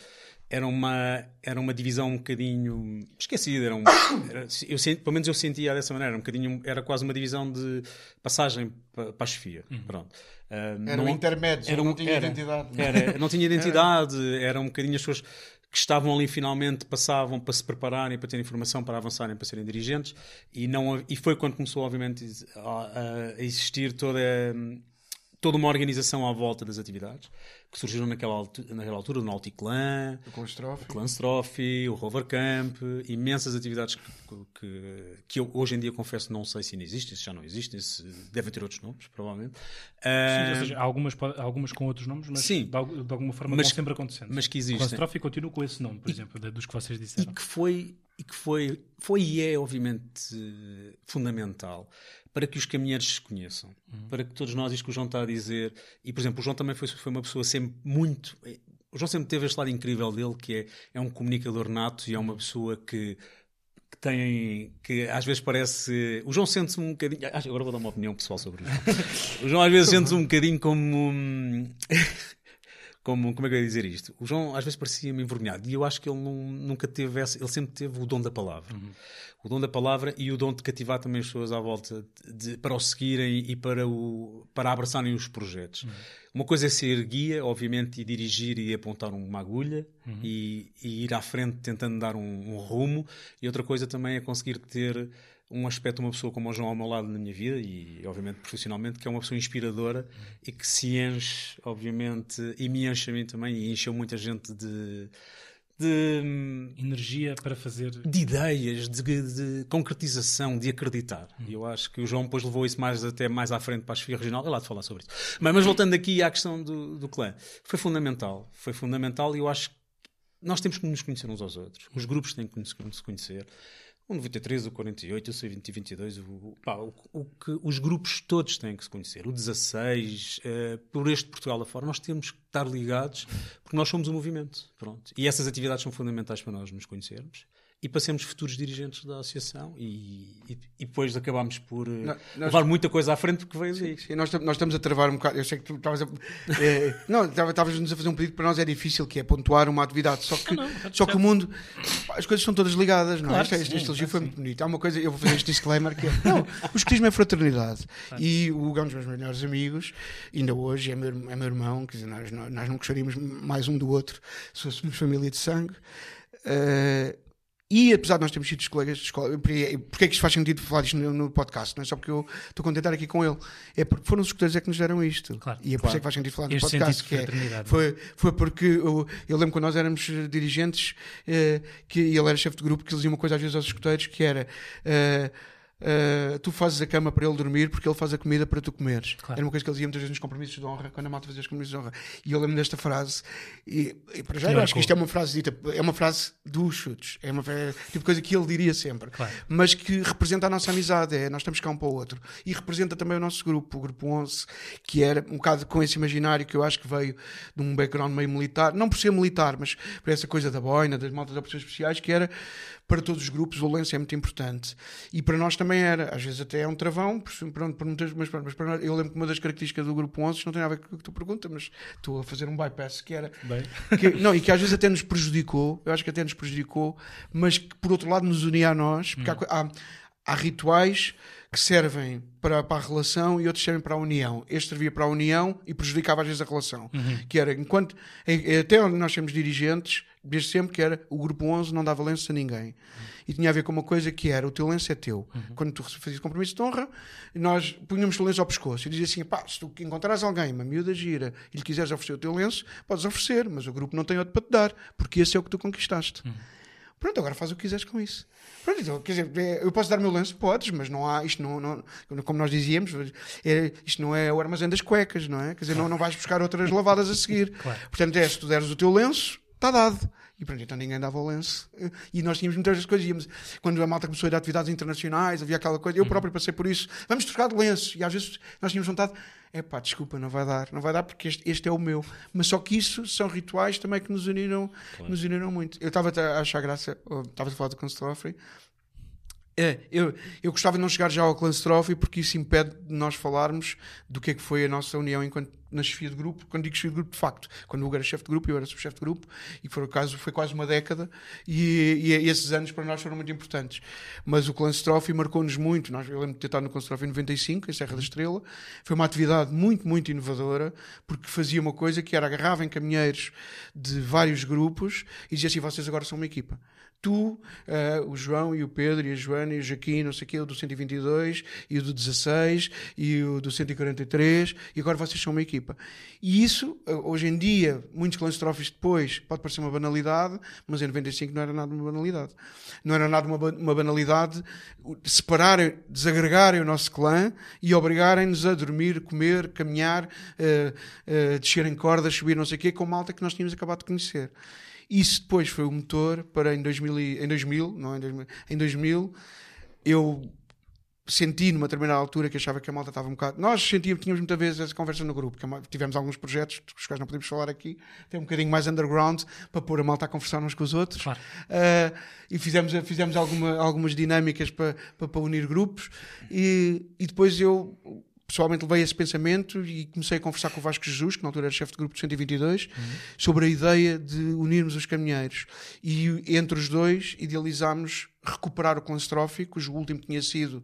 era uma, era uma divisão um bocadinho esquecida. Era um, era, eu, pelo menos eu sentia dessa maneira, um bocadinho, era quase uma divisão de passagem para, para a chefia. Uhum. Pronto. Uh, era não, um intermédio, era, não tinha era, identidade. Era, não tinha identidade, era um bocadinho as pessoas que estavam ali finalmente passavam para se prepararem, para terem informação, para avançarem, para serem dirigentes, e, não, e foi quando começou, obviamente, a, a existir toda, toda uma organização à volta das atividades que surgiram naquela altura, naquela altura o Nautic Clan, o Clan Trophy, o, Rover Camp, imensas atividades que, que, que, eu hoje em dia confesso não sei se ainda existem, se já não existem, se devem ter outros nomes, provavelmente. Sim, ou seja, algumas, algumas com outros nomes, mas sim, de, de alguma forma mas, vão sempre acontecendo. Mas que existem. O Clan Trophy continua com esse nome, por e, exemplo, dos que vocês disseram. E que foi, e que foi, foi e é obviamente fundamental para que os caminheiros se conheçam, uhum. para que todos nós, isto que o João está a dizer, e por exemplo, o João também foi, foi uma pessoa sempre muito. O João sempre teve este lado incrível dele, que é, é um comunicador nato e é uma pessoa que, que tem. que às vezes parece. O João sente-se um bocadinho. Agora vou dar uma opinião pessoal sobre isso. O João às vezes sente-se um bocadinho como. como, como é que eu ia dizer isto? O João às vezes parecia-me envergonhado e eu acho que ele não, nunca teve essa, ele sempre teve o dom da palavra. Uhum. O dom da palavra e o dom de cativar também as pessoas à volta de, para o seguirem e para, o, para abraçarem os projetos. Uhum. Uma coisa é ser guia, obviamente, e dirigir e apontar uma agulha uhum. e, e, ir à frente tentando dar um, um rumo, e outra coisa também é conseguir ter um aspecto, uma pessoa como o João ao meu lado na minha vida e, obviamente, profissionalmente, que é uma pessoa inspiradora e que se enche, obviamente, e me enche a mim também e encheu muita gente de. De energia para fazer de ideias, de, de concretização, de acreditar. E eu acho que o João depois levou isso mais até mais à frente para a chefia regional. É lá de falar sobre isso. Mas, mas voltando aqui à questão do, do clã, foi fundamental. Foi fundamental e eu acho que nós temos que nos conhecer uns aos outros. Os grupos têm que nos conhecer. O 93, o 48, eu sei 20 e 22, o, pá, o, o, que os grupos todos têm que se conhecer. O 16, uh, por este Portugal afora, nós temos que estar ligados porque nós somos um movimento. Pronto. E essas atividades são fundamentais para nós nos conhecermos e para sermos futuros dirigentes da associação e, e, e depois acabámos por eh, nós, levar muita coisa à frente porque veio daí. Sim, nós, nós, estamos a travar um bocado. Eu sei que tu estavas a. É, não, estavas-nos a fazer um pedido que para nós é difícil, que é pontuar uma atividade. Só que, não, não, só que o mundo. As coisas estão todas ligadas, não é? Claro, este, este elogio foi muito bonito. Há uma coisa, eu vou fazer este disclaimer que é. Não, o escotismo é fraternidade. Claro. E o Gão dos meus melhores amigos, ainda hoje, é meu, é meu irmão, quer dizer, nós, nós não gostaríamos mais um do outro se fôssemos família de sangue. Uh, e apesar de nós termos sido colegas de escola, porque é que isto faz sentido falar isto no, no, podcast? Não é só porque eu estou contente aqui com ele, é porque foram os escuteiros é que nos deram isto. Claro, e é por claro. isso é que faz sentido falar no podcast. Que é, foi, foi porque eu, eu, lembro quando nós éramos dirigentes eh, que ele era chefe de grupo que ele dizia uma coisa às vezes aos escuteiros que era. Eh, Uh, tu fazes a cama para ele dormir porque ele faz a comida para tu comeres. Claro. Era uma coisa que ele dizia muitas vezes nos compromissos de honra, quando a malta fazia os compromissos de honra. E eu lembro desta frase, e, e para já eu acho que isto é uma frase dita, é uma frase dos chutes, é uma é, tipo coisa que ele diria sempre, claro. mas que representa a nossa amizade, é nós estamos cá um para o outro. E representa também o nosso grupo, o grupo 11, que era um bocado com esse imaginário que eu acho que veio de um background meio militar, não por ser militar, mas por essa coisa da boina, das maltas de operações especiais, que era para todos os grupos, o lenço é muito importante. E para nós também era. Às vezes até é um travão, pronto, por muitas, mas, mas para nós, eu lembro que uma das características do grupo 11 não tem nada a ver com o que tu pergunta, mas estou a fazer um bypass que era. Que, não, e que às vezes até nos prejudicou, eu acho que até nos prejudicou, mas que por outro lado nos unia a nós, porque hum. há, há, há rituais que servem para, para, a relação e outros servem para a união. Este servia para a união e prejudicava às vezes a relação. Uhum. Que era, enquanto, até onde nós temos dirigentes, desde sempre que era o grupo 11 não dava lenço a ninguém. Uhum. E tinha a ver com uma coisa que era, o teu lenço é teu. Uhum. Quando tu fazias compromisso de honra, nós punhamos o lenço ao pescoço e dizia assim, pá, se tu encontrares alguém, uma miúda gira, e lhe quiseres oferecer o teu lenço, podes oferecer, mas o grupo não tem outro para te dar, porque esse é o que tu conquistaste. Uhum. Pronto, agora faz o que quiseres com isso. Pronto, então, quer dizer, é, eu posso dar o meu lenço? Podes, mas não há, isto não, não como nós dizíamos, é, isto não é o armazém das cuecas, não é? Quer dizer, não, não vais buscar outras lavadas a seguir. Claro. Portanto, é, se tu deres o teu lenço, está dado. E pronto, então ninguém dava o lenço. E nós tínhamos muitas coisas. Íamos, quando a malta começou a ir a atividades internacionais, havia aquela coisa. Eu uhum. próprio passei por isso. Vamos trocar de lenço. E às vezes nós tínhamos vontade. É pá, desculpa, não vai dar. Não vai dar porque este, este, é o meu. Mas só que isso são rituais também que nos uniram, claro. nos uniram muito. Eu estava a achar graça. Estava a falar do Constantine é, eu, eu gostava de não chegar já ao Clanstrophe porque isso impede de nós falarmos do que é que foi a nossa união enquanto na chefia de grupo, quando digo chefia de grupo, de facto, quando o Hugo era chefe de grupo, eu era subchefe de grupo, e foi, caso, foi quase uma década, e, e, esses anos para nós foram muito importantes. Mas o Clanstrophe marcou-nos muito, nós, eu lembro de ter estado no Clanstrophe em 95, em Serra da Estrela, foi uma atividade muito, muito inovadora, porque fazia uma coisa que era agarrava em caminheiros de vários grupos e dizia assim, vocês agora são uma equipa tu, uh, o João e o Pedro e a Joana e o Jaquim, não sei o quê, o do 122 e o do 16 e o do 143 e agora vocês são uma equipa. E isso, uh, hoje em dia, muitos clanstrófis depois, pode parecer uma banalidade, mas em 95 não era nada uma banalidade. Não era nada uma, uma banalidade separarem, desagregarem o nosso clã e obrigarem-nos a dormir, comer, caminhar, uh, descer em cordas, subir não sei o quê, com malta que nós tínhamos acabado de conhecer. Isso depois foi o motor para em 2000, em 2000, não em 2000, em 2000 eu senti numa determinada altura que achava que a malta estava um bocado. Nós sentíamos, tínhamos muitas vezes essa conversa no grupo, que tivemos alguns projetos, dos quais não podemos falar aqui, tem um bocadinho mais underground para pôr a malta a conversar uns com os outros. Claro. Uh, e fizemos, fizemos alguma, algumas dinâmicas para, para, para unir grupos. E, e depois eu pessoalmente levei esse pensamento e comecei a conversar com o Vasco Jesus, que na altura era chefe de grupo de 122, uhum. sobre a ideia de unirmos os caminheiros. E entre os dois idealizámos recuperar o Constrófico, cujo último tinha sido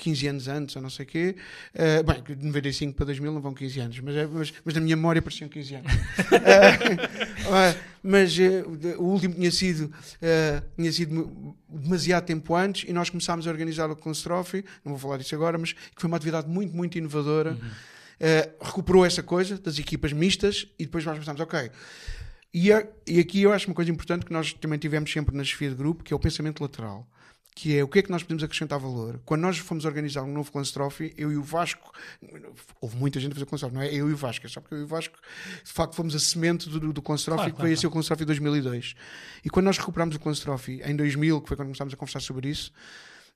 15 anos antes, ou não sei o quê. Uh, bem, de 95 para 2000 não vão 15 anos, mas, mas, mas na minha memória pareciam 15 anos. uh, mas uh, o último tinha sido, tinha sido demasiado tempo antes e nós começámos a organizar o Constrophe, não vou falar disso agora, mas que foi uma atividade muito, muito inovadora. Uhum. recuperou essa coisa das equipas mistas e depois nós pensámos, ok. E, e aqui eu acho uma coisa importante que nós também tivemos sempre na chefia de grupo, que é o pensamento lateral que é o que é que nós podemos acrescentar valor. Quando nós fomos organizar um novo Clance Trophy, eu e o Vasco, houve muita gente a fazer Clance Trophy, não é eu e o Vasco, é só porque eu e o Vasco, de facto, fomos a semente do, do Clance Trophy, Claro, que claro, veio a ser o Clance Trophy 2002. E quando nós recuperámos o Clance Trophy em 2000, que foi quando começámos a conversar sobre isso,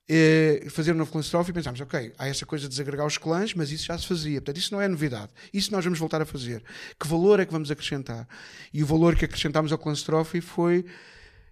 eh, fazer um novo Clance Trophy, pensámos, ok, há essa coisa de desagregar os clãs, mas isso já se fazia. Portanto, isso não é novidade. Isso nós vamos voltar a fazer. Que valor é que vamos acrescentar? E o valor que acrescentámos ao Trophy foi.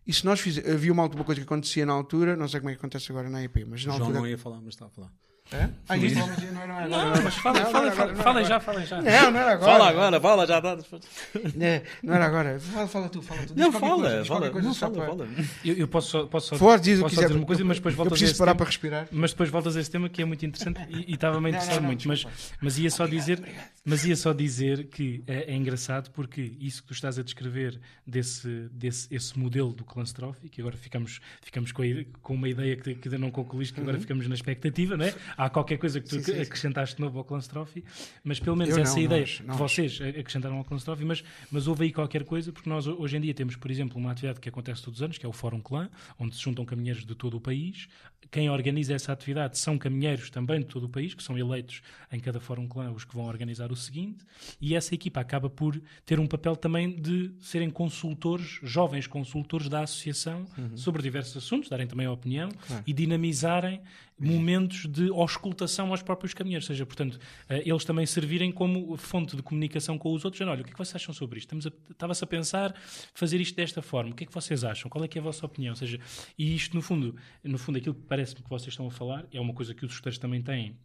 E se nós fizermos. Havia uma coisa que acontecia na altura, não sei como é que acontece agora na EP, mas na João altura. não ia falar, mas está a falar. É? Ah, isto não, mas não era agora. Não, mas Fala, não, fala, não era fala, agora, não falem era já, já. Não, não era agora. Fala agora, fala, já. É, não era agora. Fala, fala tu, fala tu. Não, fala, coisa, fala, coisa não, fala, fala. Eu, eu posso só, posso só, Ford, diz o que posso só quiser. dizer uma coisa, mas depois Eu voltas a preciso esse parar tema. para respirar. Mas depois voltas a esse tema que é muito interessante e estava-me a interessar muito. Mas, mas ia só dizer, mas ia só dizer que é, é engraçado porque isso que tu estás a descrever desse, desse esse modelo do Trophy, que agora ficamos, ficamos com, a com uma ideia que, que ainda não concluíste, que agora ficamos na expectativa, não é? Há qualquer coisa que tu Uhum. Sim, sim, acrescentaste novo ao Clans Trophy, mas pelo menos Eu essa não, ideia nós, que nós. vocês acrescentaram ao Clans Trophy, mas, mas houve aí qualquer coisa, porque nós hoje em dia temos, por exemplo, uma atividade que acontece todos os anos, que é o Fórum Clã, onde se juntam caminheiros de todo o país. Quem organiza essa atividade são caminheiros também de todo o país, que são eleitos em cada Fórum Clã os que vão organizar o seguinte, e essa equipa acaba por ter um papel também de serem consultores, jovens consultores da associação sobre diversos assuntos, darem também a opinião e dinamizarem momentos de auscultação aos próprios caminheiros, ou seja, portanto, eh, eles também servirem como fonte de comunicação com os outros, dizendo, olha, o que é que vocês acham sobre isto? Estamos a- Estava-se a pensar fazer isto desta forma, o que é que vocês acham? Qual é que é a vossa opinião? Ou seja, e isto, no fundo, no fundo aquilo que parece-me que vocês estão a falar, é uma coisa que os escuteiros também têm,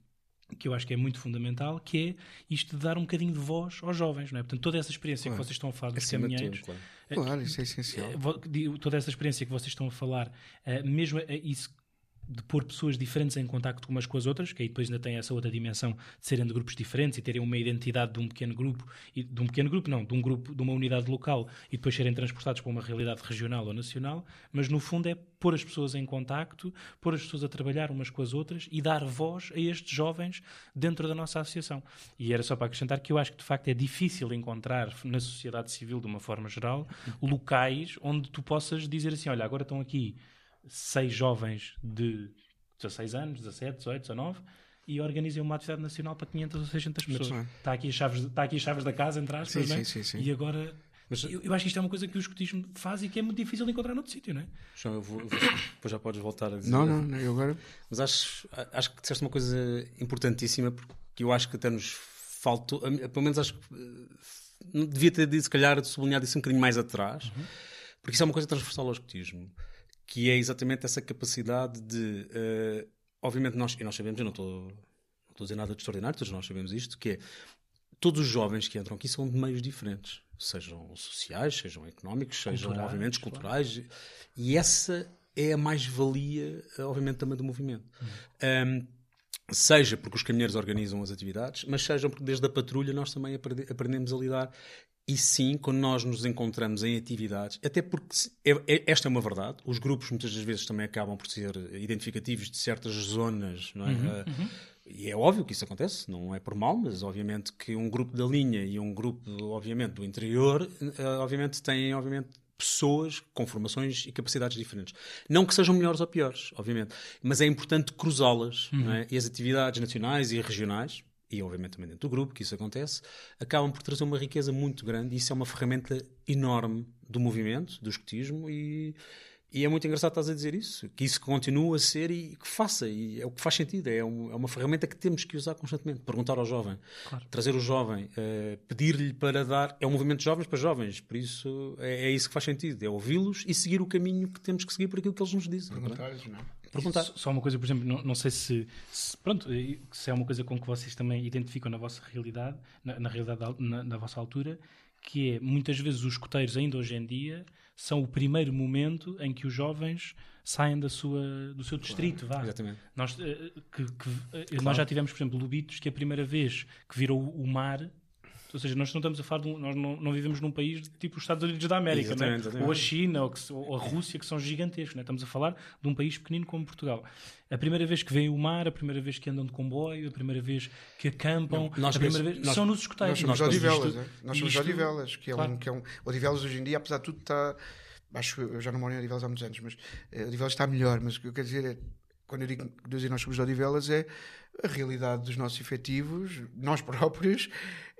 que eu acho que é muito fundamental, que é isto de dar um bocadinho de voz aos jovens, não é? Portanto, toda essa experiência que vocês estão a falar dos Acima de caminheiros, tudo, claro. Claro, isso é essencial. eh, toda essa experiência que vocês estão a falar, eh, mesmo eh, isso de pôr pessoas diferentes em contacto umas com as outras, que aí depois ainda tem essa outra dimensão de serem de grupos diferentes e terem uma identidade de um pequeno grupo, e de um pequeno grupo não, de um grupo, de uma unidade local e depois serem transportados para uma realidade regional ou nacional, mas no fundo é pôr as pessoas em contacto, pôr as pessoas a trabalhar umas com as outras e dar voz a estes jovens dentro da nossa associação. E era só para acrescentar que eu acho que de facto é difícil encontrar na sociedade civil, de uma forma geral, locais onde tu possas dizer assim: olha, agora estão aqui seis jovens de 16 anos, 17, 18, 19 e organizem uma atividade nacional para 500 ou 600 pessoas. Está aqui, as chaves, está aqui as chaves da casa, entre aspas, Sim, não é? sim, sim, sim. E agora. eu, eu acho que isto é uma coisa que o escotismo faz e que é muito difícil de encontrar noutro sítio, não é? João, eu vou, eu vou- depois já podes voltar a dizer. Não, não, não, eu agora. Mas acho, acho que disseste uma coisa importantíssima, porque eu acho que até nos faltou, pelo menos acho que eh, não devia ter dito, se calhar, sublinhado isso um bocadinho mais atrás, porque isso é uma coisa transversal ao escotismo, que é exatamente essa capacidade de, eh, obviamente nós, e nós sabemos, eu não estou, a dizer nada de extraordinário, todos nós sabemos isto, que é, todos os jovens que entram aqui são de meios diferentes, sejam sociais, sejam económicos, sejam, Culturais, obviamente, culturais, e essa é a mais-valia, eh, obviamente, também do movimento. Um, seja porque os caminheiros organizam as atividades, mas seja porque desde a patrulha nós também aprende- aprendemos a lidar. E sim, quando nós nos encontramos em atividades, até porque é- é- esta é uma verdade, os grupos muitas das vezes também acabam por ser identificativos de certas zonas, não é? Ah, E é óbvio que isso acontece, não é por mal, mas obviamente que um grupo da linha e um grupo, obviamente, do interior, ah, obviamente têm, obviamente, pessoas com formações e capacidades diferentes. Não que sejam melhores ou piores, obviamente, mas é importante cruzá-las. não é? E as atividades nacionais e regionais, e obviamente também dentro do grupo, que isso acontece, acabam por trazer uma riqueza muito grande e isso é uma ferramenta enorme do movimento, do escotismo e. E é muito engraçado estás a dizer isso, que isso continue a ser e que faça, e é o que faz sentido, é, um- é uma ferramenta que temos que usar constantemente. Perguntar ao jovem, trazer o jovem, eh, pedir-lhe para dar. É um movimento de jovens para jovens, por isso é, é isso que faz sentido, é ouvi-los e seguir o caminho que temos que seguir por aquilo que eles nos dizem. não é? Perguntar. Só- uma coisa, por exemplo, não, não sei se, se- pronto, se é uma coisa com que vocês também identificam na vossa realidade, na, na realidade al- na, na vossa altura, que é muitas vezes os escoteiros ainda hoje em dia são o primeiro momento em que os jovens saem da sua, do seu distrito, vá. Exatamente. Nós, eh, que- que, eh, nós já tivemos, por exemplo, Lubitos, que a primeira vez que virou o mar, ou seja, nós não estamos a falar de um, nós não, não vivemos num país de tipo os Estados Unidos da América, Exatamente, né? exatamente. ou a China, ou, que ou a Rússia, que são gigantescos. Né? Estamos a falar de um país pequenino como Portugal. A primeira vez que veem o mar, a primeira vez que andam de comboio, a primeira vez que acampam, Não, nós a primeira vez nós- são nos escoteiros. Nós somos Odivelas, isto- é? nós somos isto- Odivelas, que é, claro. um, que é um. Odivelas hoje em dia, apesar de tudo, está. acho eu já não moro em Odivelas há muitos anos, mas uh, Odivelas está melhor, mas o que eu quero dizer é, quando eu digo que nós somos de Odivelas, é a realidade dos nossos efetivos, nós próprios,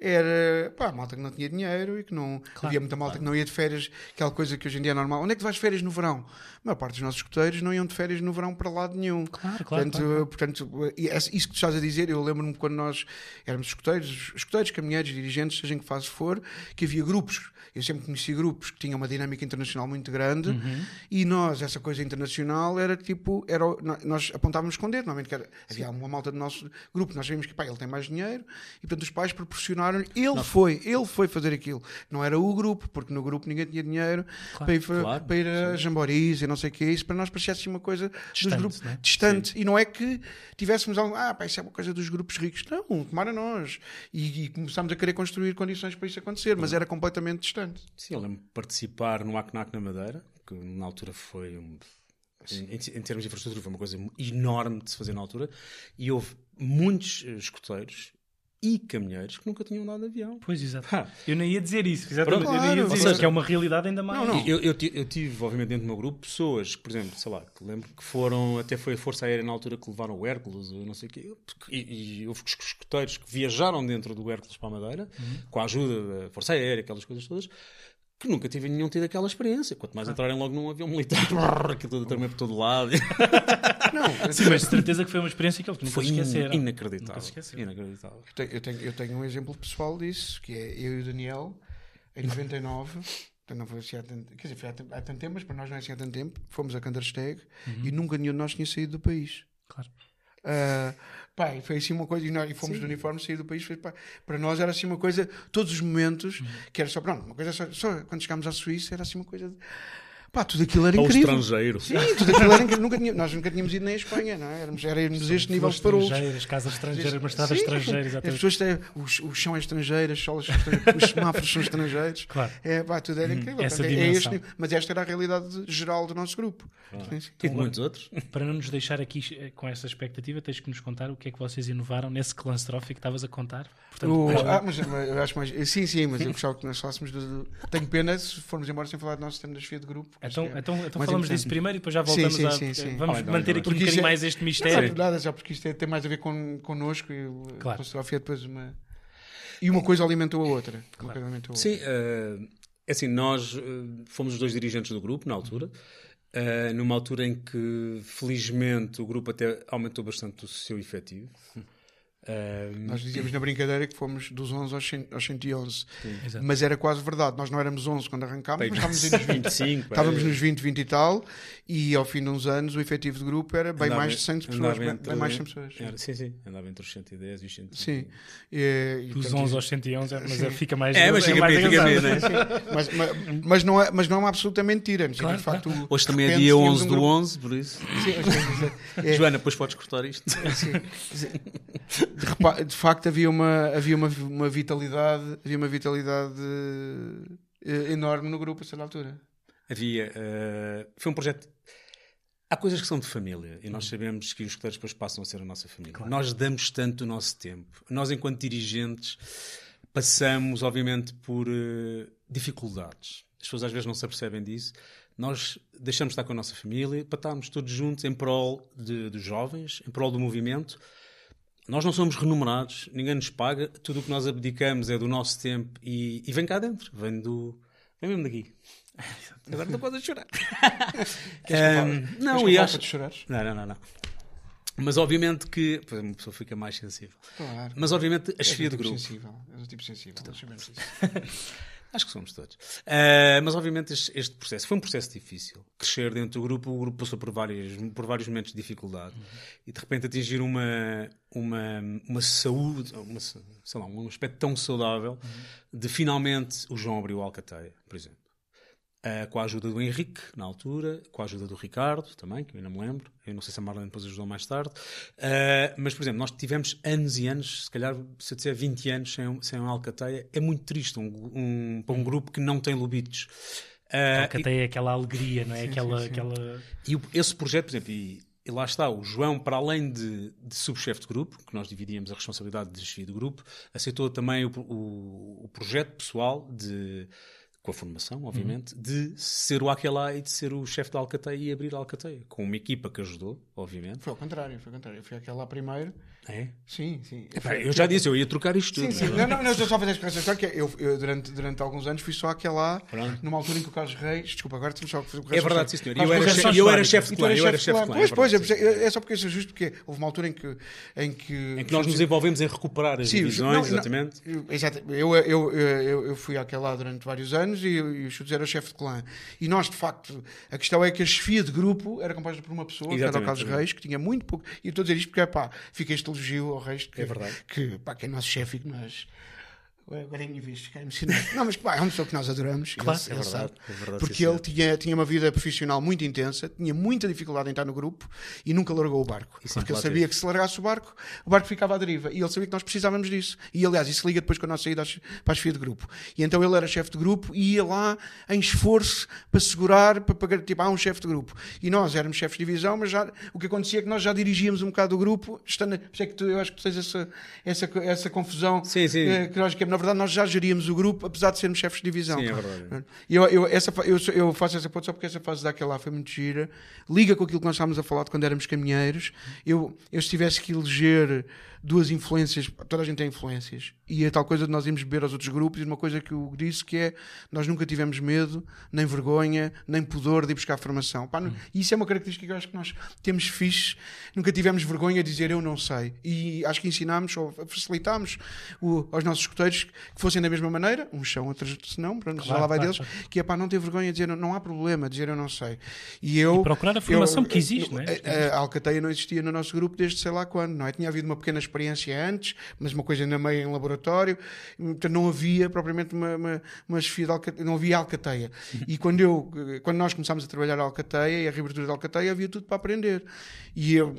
era pá, malta que não tinha dinheiro e que não. Claro, havia muita malta claro. que não ia de férias, aquela coisa que hoje em dia é normal. Onde é que tu vais de férias no verão? A maior parte dos nossos escuteiros não iam de férias no verão para lado nenhum. Claro, claro. Portanto, claro. portanto isso que tu estás a dizer, eu lembro-me quando nós éramos escuteiros, escuteiros, caminheiros, dirigentes, seja em que fase for, que havia grupos. Eu sempre conheci grupos que tinham uma dinâmica internacional muito grande uhum. e nós, essa coisa internacional, era tipo, era, nós apontávamos com dedo, normalmente era, havia uma malta do nosso grupo, nós vimos que pá, ele tem mais dinheiro e portanto os pais proporcionaram, ele Nossa. foi, ele foi fazer aquilo, não era o grupo, porque no grupo ninguém tinha dinheiro claro, para ir, claro, para ir a jamboris e não sei o que é isso, para nós parecia assim uma coisa distante, dos grupos né? distante sim. e não é que tivéssemos algo, ah pá, isso é uma coisa dos grupos ricos, não, tomara nós e, e começámos a querer construir condições para isso acontecer, mas era completamente distante. Sim, eu lembro de participar no ACNAC na Madeira, que na altura foi um em, em, termos de infraestrutura, foi uma coisa enorme de se fazer na altura. E houve muitos eh, escoteiros e caminhoneiros que nunca tinham andado de avião. Pois, exato. Eu nem ia dizer isso, exatamente. Claro, eu dizer seja, isso, que é uma realidade ainda mais. Não, não. Eu, eu, eu, tive, obviamente, dentro do meu grupo, pessoas, por exemplo, sei lá, que lembro que foram, até foi a Força Aérea na altura que levaram o Hércules, ou não sei o quê, e, e houve escoteiros que viajaram dentro do Hércules para a Madeira, uhum. com a ajuda da Força Aérea, aquelas coisas todas, que nunca tive nenhum tido aquela experiência. Quanto mais entrarem logo num avião militar, aquilo tudo também por todo lado. Não, Sim, mas de certeza que foi uma experiência que eles nunca foi se esqueceram. Inacreditável. Nunca inacreditável. Eu tenho, eu, tenho, eu tenho um exemplo pessoal disso, que é eu e o Daniel, em 99, então não foi assim há tanto, quer dizer, foi há, há tanto tempo, mas para nós não é assim há tanto tempo, fomos a Kandersteg uhum. e nunca nenhum de nós tinha saído do país. Claro. Uh, pá, foi assim uma coisa, e, nós, e fomos Sim. do uniforme sair do país. Foi, pá, para nós era assim uma coisa, todos os momentos, uhum. que era só, pronto, uma coisa só, só, quando chegámos à Suíça, era assim uma coisa. De, Pá, tudo aquilo era incrível. Ao estrangeiro. Sim, tudo aquilo era incrível. Nunca tinha, nós nunca tínhamos ido nem à Espanha, não é? Éramos, éramos este nível de parolos. Estrangeiras, casas estrangeiras, mas estradas estrangeiras. As pessoas têm, os, o chão é estrangeiro, as solas são estrangeiras, os semáforos são estrangeiros. Claro. É, pá, tudo era uhum. incrível. Essa Portanto, é, este, mas esta era a realidade geral do nosso grupo. Ah. Sim, sim. E de muitos outros. Para não nos deixar aqui eh, com essa expectativa, tens que nos contar o que é que vocês inovaram nesse clanstrofe que estavas a contar. Portanto, o, ah, mas eu acho mais. Sim, sim, mas eu gostava que nós falássemos do. Tenho pena se formos embora sem falar do nosso sistema de desfia de grupo. Então, é então, então falamos importante. disso primeiro e depois já voltamos sim, sim, a. Sim, sim. Vamos manter não, aqui um bocadinho é, mais este mistério. Não, nada, já porque isto é, tem mais a ver con, connosco e claro. a fotografia depois uma. E uma coisa alimentou a outra. Claro. Alimentou a outra. Sim, uh, é assim, nós uh, fomos os dois dirigentes do grupo na altura. Uh, numa altura em que, felizmente, o grupo até aumentou bastante o seu efetivo. Nós dizíamos na brincadeira que fomos dos 11 aos, 100, aos 111, Sim, mas era quase verdade. Nós não éramos 11 quando arrancámos, mas estávamos nos 20, 25, estávamos nos 20, 20 e tal, e ao fim de uns anos o efetivo de grupo era bem andava, mais de 100 pessoas. Bem, bem mais de 100 pessoas. Era, sim, sim, andava entre os 110 e os 120. Sim. E, e, dos 11 aos 111, é, mas sim. fica mais. É, mas fica, mais fica bem, né? mas, mas, mas, não é, mas não é uma absoluta mentira. Claro, de facto, Hoje também é dia 11 do 11, por isso. Sim, é, Joana, depois podes cortar isto. Sim. De, de facto, havia uma, havia uma, uma vitalidade, havia uma vitalidade uh, enorme no grupo a certa altura. Havia. Uh, foi um projeto. Há coisas que são de família e nós uhum. sabemos que os escuteiros depois passam a ser a nossa família. Claro. Nós damos tanto o nosso tempo. Nós, enquanto dirigentes, passamos, obviamente, por uh, dificuldades. As pessoas às vezes não se apercebem disso. Nós deixamos de estar com a nossa família para estarmos todos juntos em prol de, dos jovens, em prol do movimento nós não somos remunerados, ninguém nos paga, tudo o que nós abdicamos é do nosso tempo e, e vem cá dentro, vem do. vem mesmo daqui. Agora não podes chorar. um, não, e acho. Não, não, não, não. Mas obviamente que. Pois uma pessoa fica mais sensível. Claro. Mas obviamente a chefia tipo do grupo. Sensível. És um tipo sensível. Acho que somos todos. Uh, mas, obviamente, este, este, processo foi um processo difícil. Crescer dentro do grupo, o grupo passou por, várias, por vários momentos de dificuldade. Uhum. E, de repente, atingir uma, uma, uma saúde, uma, sei lá, um aspecto tão saudável uhum. de finalmente o João abriu a Alcateia, por exemplo. Uh, com a ajuda do Henrique, na altura, com a ajuda do Ricardo também, que eu ainda me lembro. Eu não sei se a Marlene depois ajudou mais tarde. Uh, mas, por exemplo, nós tivemos anos e anos, se calhar, se eu disser 20 anos sem, sem uma Alcateia, é muito triste um, um, para um grupo que não tem lobitos. Uh, Alcateia e, é aquela alegria, não é? Sim, aquela, sim, sim. aquela... E esse projeto, por exemplo, e, e lá está, o João, para além de, de subchefe de grupo, que nós dividíamos a responsabilidade de desafio do grupo, aceitou também o, o, o projeto pessoal de com a formação, obviamente, uhum. de ser o Aquelá e de ser o chefe da Alcateia e abrir a Alcateia, com uma equipa que ajudou, obviamente. Foi ao contrário, foi ao contrário. Eu fui Aquelá primeiro. É? Sim, sim. Eu, eu já disse, eu ia trocar isto tudo. Sim, sim. Não, não, não, estou só fazer essa história, que é, eu, eu, durante, durante alguns anos fui só Aquelá, numa altura em que o Carlos Reis, desculpa, agora estamos só fazer o É verdade, sim, senhor. Eu era, chefe, eu era chefe de clã. Eu era chefe de clã. Pois, pois, é só porque isso é justo, porque houve uma altura em que... Em que, em que nós nos envolvemos em recuperar as divisões, exatamente. Exato. Eu, eu, eu, eu fui Aquelá durante vários anos e, e o Chutes era chefe de clã. E nós, de facto, a questão é que a chefia de grupo era composta por uma pessoa, Exatamente, que era o Carlos Reis, que tinha muito pouco. E estou a dizer isto porque, pá, fica este elogio ao Reis, que, é verdade. que, pá, que é nosso chefe e que nós Agora é a minha vez, ficar emocionado. Não, mas pá, é uma pessoa que nós adoramos. Claro, ele, é, verdade, é verdade. Porque ele tinha, tinha uma vida profissional muito intensa, tinha muita dificuldade em estar no grupo e nunca largou o barco. Isso porque ele sabia teve. que se largasse o barco, o barco ficava à deriva. E ele sabia que nós precisávamos disso. E aliás, isso liga depois com a nossa saída para a chefia de grupo. E então ele era chefe de grupo e ia lá em esforço para segurar, para pagar, tipo, há um chefe de grupo. E nós éramos chefes de divisão, mas já, o que acontecia é que nós já dirigíamos um bocado o grupo. Estando, é que tu, eu acho que tu tens essa, essa, essa confusão. Sim, sim. Eh, que nós, que, na verdade, nós já geríamos o grupo, apesar de sermos chefes de divisão. Sim, é verdade. Eu, eu, essa, eu, eu faço essa ponta só porque essa fase daquela foi muito gira. Liga com aquilo que nós estávamos a falar de quando éramos caminheiros. Eu, eu se tivesse que eleger duas influências, toda a gente tem influências, e a tal coisa de nós irmos beber aos outros grupos, e uma coisa que eu disse que é, nós nunca tivemos medo, nem vergonha, nem pudor de ir buscar formação. Pá, hum. E isso é uma característica que eu acho que nós temos fixe, nunca tivemos vergonha de dizer eu não sei. E acho que ensinámos, ou facilitámos o, aos nossos escuteiros que fossem da mesma maneira, uns são, outros não, para claro, já lá vai claro, deles, claro. que é pá, não ter vergonha de dizer não há problema, dizer eu não sei. E, eu, e procurar a formação eu, que existe, não é? A, a Alcateia não existia no nosso grupo desde sei lá quando, não é? Tinha havido uma pequena experiência antes, mas uma coisa ainda meio em laboratório, então não havia propriamente uma, uma, uma chefia de alcateia, não havia alcateia. E quando, eu, quando nós começámos a trabalhar a alcateia e a reabertura da alcateia, havia tudo para aprender. E eu,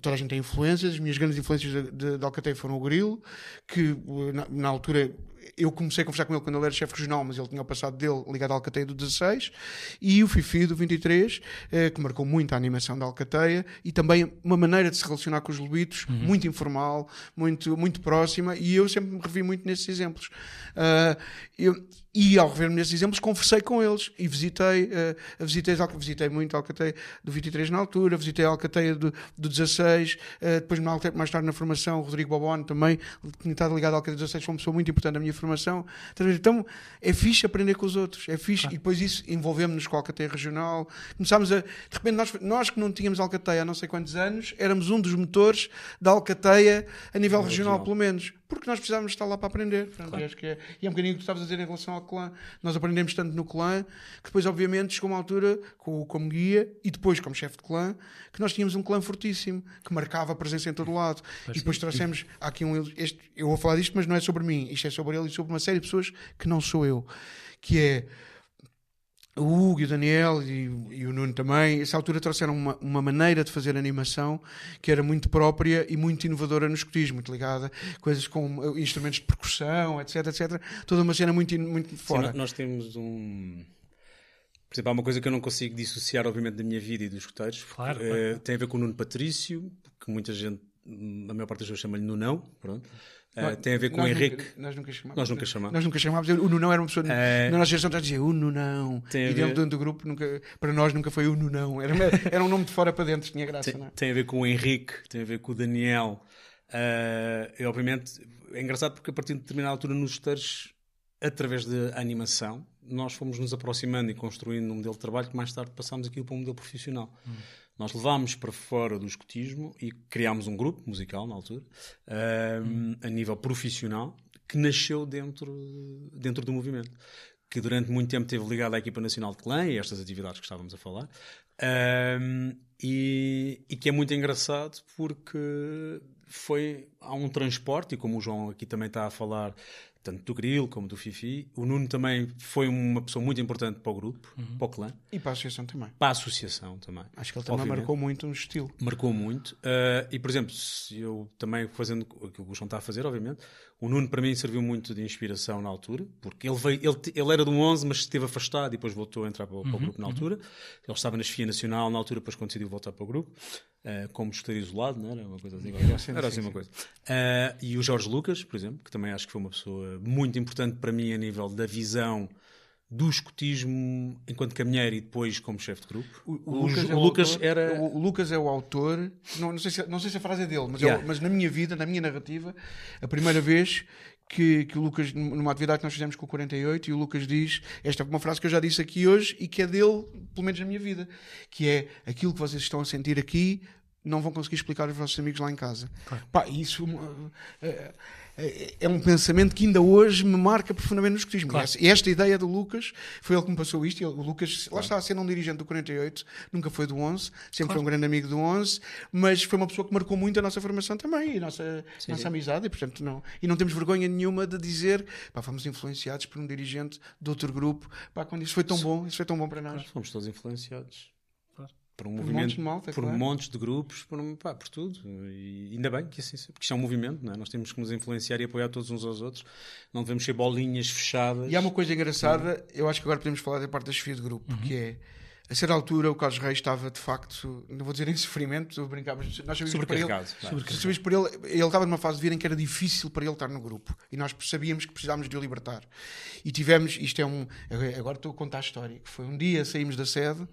toda a gente tem influências, as minhas grandes influências de, de, de Alcateia foram o Grilo, que na, na altura eu comecei a conversar com ele quando ele era chefe regional, mas ele tinha o passado dele ligado à Alcateia do 16, e o Fifi do 23, eh, que marcou muito a animação da Alcateia, e também uma maneira de se relacionar com os lobitos, uhum. muito informal, muito, muito próxima, e eu sempre me revi muito nesses exemplos. Uh, eu, e ao rever-me nesses exemplos, conversei com eles e visitei, uh, visitei, visitei muito a Alcateia do 23 na altura, visitei a Alcateia do, do 16, uh, depois mais tarde na formação, o Rodrigo Bobon também, tinha estado ligado à Alcateia do 16, foi uma pessoa muito importante na minha formação. Então é fixe aprender com os outros, é fixe, e depois isso envolvemos-nos com a Alcateia Regional. Começámos a. De repente, nós, nós que não tínhamos Alcateia há não sei quantos anos, éramos um dos motores da Alcateia a nível regional, regional, pelo menos porque nós precisávamos estar lá para aprender. Portanto, claro. acho que é, e é um bocadinho o que tu estavas a dizer em relação ao clã. Nós aprendemos tanto no clã que depois, obviamente, chegou uma altura com, como guia e depois como chefe de clã que nós tínhamos um clã fortíssimo que marcava a presença em todo o lado. E depois trouxemos aqui um. Este, eu vou falar disto, mas não é sobre mim, isto é sobre ele e sobre uma série de pessoas que não sou eu. Que é o Hugo e o Daniel e, e, o Nuno também, essa altura trouxeram uma, uma, maneira de fazer animação que era muito própria e muito inovadora no escotismo, muito ligada, coisas com uh, instrumentos de percussão, etc, etc. Toda uma cena muito, muito fora. Sim, nós temos um. Por exemplo, há uma coisa que eu não consigo dissociar, obviamente, da minha vida e dos escuteiros. Claro, é, claro. Tem a ver com o Nuno Patrício, que muita gente, a maior parte das pessoas chama-lhe Nunão, pronto. Uh, tem a ver com o Henrique. Nunca, nós nunca chamamos. Nós nunca chamamos. Nós nunca chamamos. O Nunão era uma pessoa. Uh, na nossa geração a dizer o Nunão. E dentro ver... do grupo, nunca, para nós nunca foi o Nunão. Era, era um nome de fora para dentro, tinha graça. Tem, não é? tem a ver com o Henrique, tem a ver com o Daniel. Uh, e obviamente é engraçado porque a partir de determinada altura nos esteiros, através da animação, nós fomos nos aproximando e construindo um modelo de trabalho que mais tarde passámos aquilo para um modelo profissional. Hum. Nós levámos para fora do escotismo e criámos um grupo musical na altura, um, a nível profissional, que nasceu dentro, dentro do movimento. Que durante muito tempo esteve ligado à equipa nacional de clã e estas atividades que estávamos a falar. Um, e, e, que é muito engraçado porque foi há um transporte, e como o João aqui também está a falar tanto do Grilo como do Fifi. O Nuno também foi uma pessoa muito importante para o grupo, uhum. para o clã. E para a associação também. Para a associação também. Acho que ele também obviamente. marcou muito um estilo. Marcou muito. Uh, e, por exemplo, eu também fazendo o que o João está a fazer, obviamente, o Nuno para mim serviu muito de inspiração na altura, porque ele, veio, ele, ele era do 11, mas esteve afastado e depois voltou a entrar para, para o uhum, grupo na uhum. altura. Ele estava na chefia nacional na altura, depois decidiu voltar para o grupo. Uh, como estar isolado, não era? Uma coisa assim. Era, assim, era assim uma coisa. Uh, e o Jorge Lucas, por exemplo, que também acho que foi uma pessoa muito importante para mim a nível da visão do escotismo enquanto caminheiro e depois como chefe de grupo. O, O Lucas, Ju- é o o Lucas autor- era. o, o Lucas é o autor. Não, não, sei se, não sei se a frase é dele, mas, é o- Yeah. mas na minha vida, na minha narrativa, a primeira vez que, que o Lucas, numa atividade que nós fizemos com o 48, e o Lucas diz: Esta é uma frase que eu já disse aqui hoje e que é dele, pelo menos na minha vida, que é aquilo que vocês estão a sentir aqui. Não vão conseguir explicar aos vossos amigos lá em casa. Pá, isso uh, é, é- é um pensamento que ainda hoje me marca profundamente no escotismo. Claro. Essa- e esta ideia do Lucas foi ele que me passou isto. ele- o Lucas, lá está, sendo um dirigente do 48, nunca foi do 11, sempre foi um grande amigo do 11, mas foi uma pessoa que marcou muito a nossa formação também e a nossa, nossa amizade. E, portanto, não, e não temos vergonha nenhuma de dizer pá, fomos influenciados por um dirigente de outro grupo. Pá, quando isso foi tão bom, isso foi tão bom para nós. Nós fomos todos influenciados. Por um montes movimento, de malta, por claro. montes de grupos, por, pá, por tudo. E ainda bem que assim seja, porque isto é um movimento, é? Nós temos que nos influenciar e apoiar todos uns aos outros. Não devemos ser bolinhas fechadas. E há uma coisa engraçada, eu acho que agora podemos falar da parte da chefia de grupo, que é. A certa altura, o Carlos Reis estava de facto, não vou dizer em sofrimento, mas nós sabíamos para ele, por ele, ele estava numa fase de vida em que era difícil para ele estar no grupo e nós sabíamos que precisávamos de o libertar. E tivemos, isto é um. Agora estou a contar a história. Que foi um dia saímos da sede,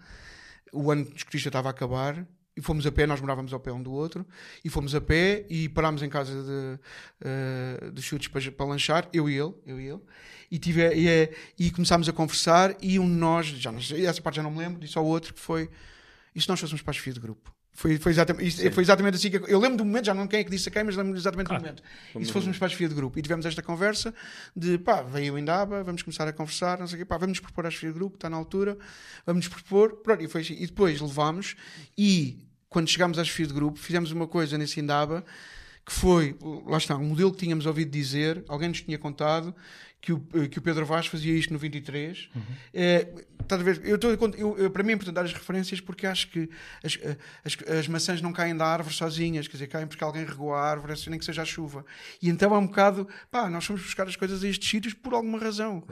o ano de escotista estava a acabar e fomos a pé, nós morávamos ao pé um do outro, e fomos a pé e parámos em casa de, eh, de chutes para, para lanchar, eu e ele, eu e ele, e, tive, e, eh, e começámos a conversar e um de nós, já não essa parte já não me lembro, disse ao outro que foi, e se nós fôssemos para a chefia de grupo? Foi, foi, exatamente, foi exatamente assim que eu lembro do momento, já não quem é que disse a quem, mas lembro exatamente do momento. E se fôssemos para a chefia de grupo? E tivemos esta conversa de pá, veio o Indaba, vamos começar a conversar, não sei o quê, pá, vamos nos propor à chefia de grupo, está na altura, vamos nos propor, pronto, e foi assim. E depois levámos e quando chegámos à chefia de grupo, fizemos uma coisa nesse Indaba que foi, lá está, um modelo que tínhamos ouvido dizer, alguém nos tinha contado que o, que o Pedro Vaz fazia isto no 23. É, estás a ver? Eu estou eu, eu- para mim é importante dar as referências porque acho que as, as, as maçãs não caem da árvore sozinhas, quer dizer, caem porque alguém regou a árvore, assim, nem que seja a chuva. E então há um bocado, pá, nós fomos buscar as coisas a estes sítios por alguma razão.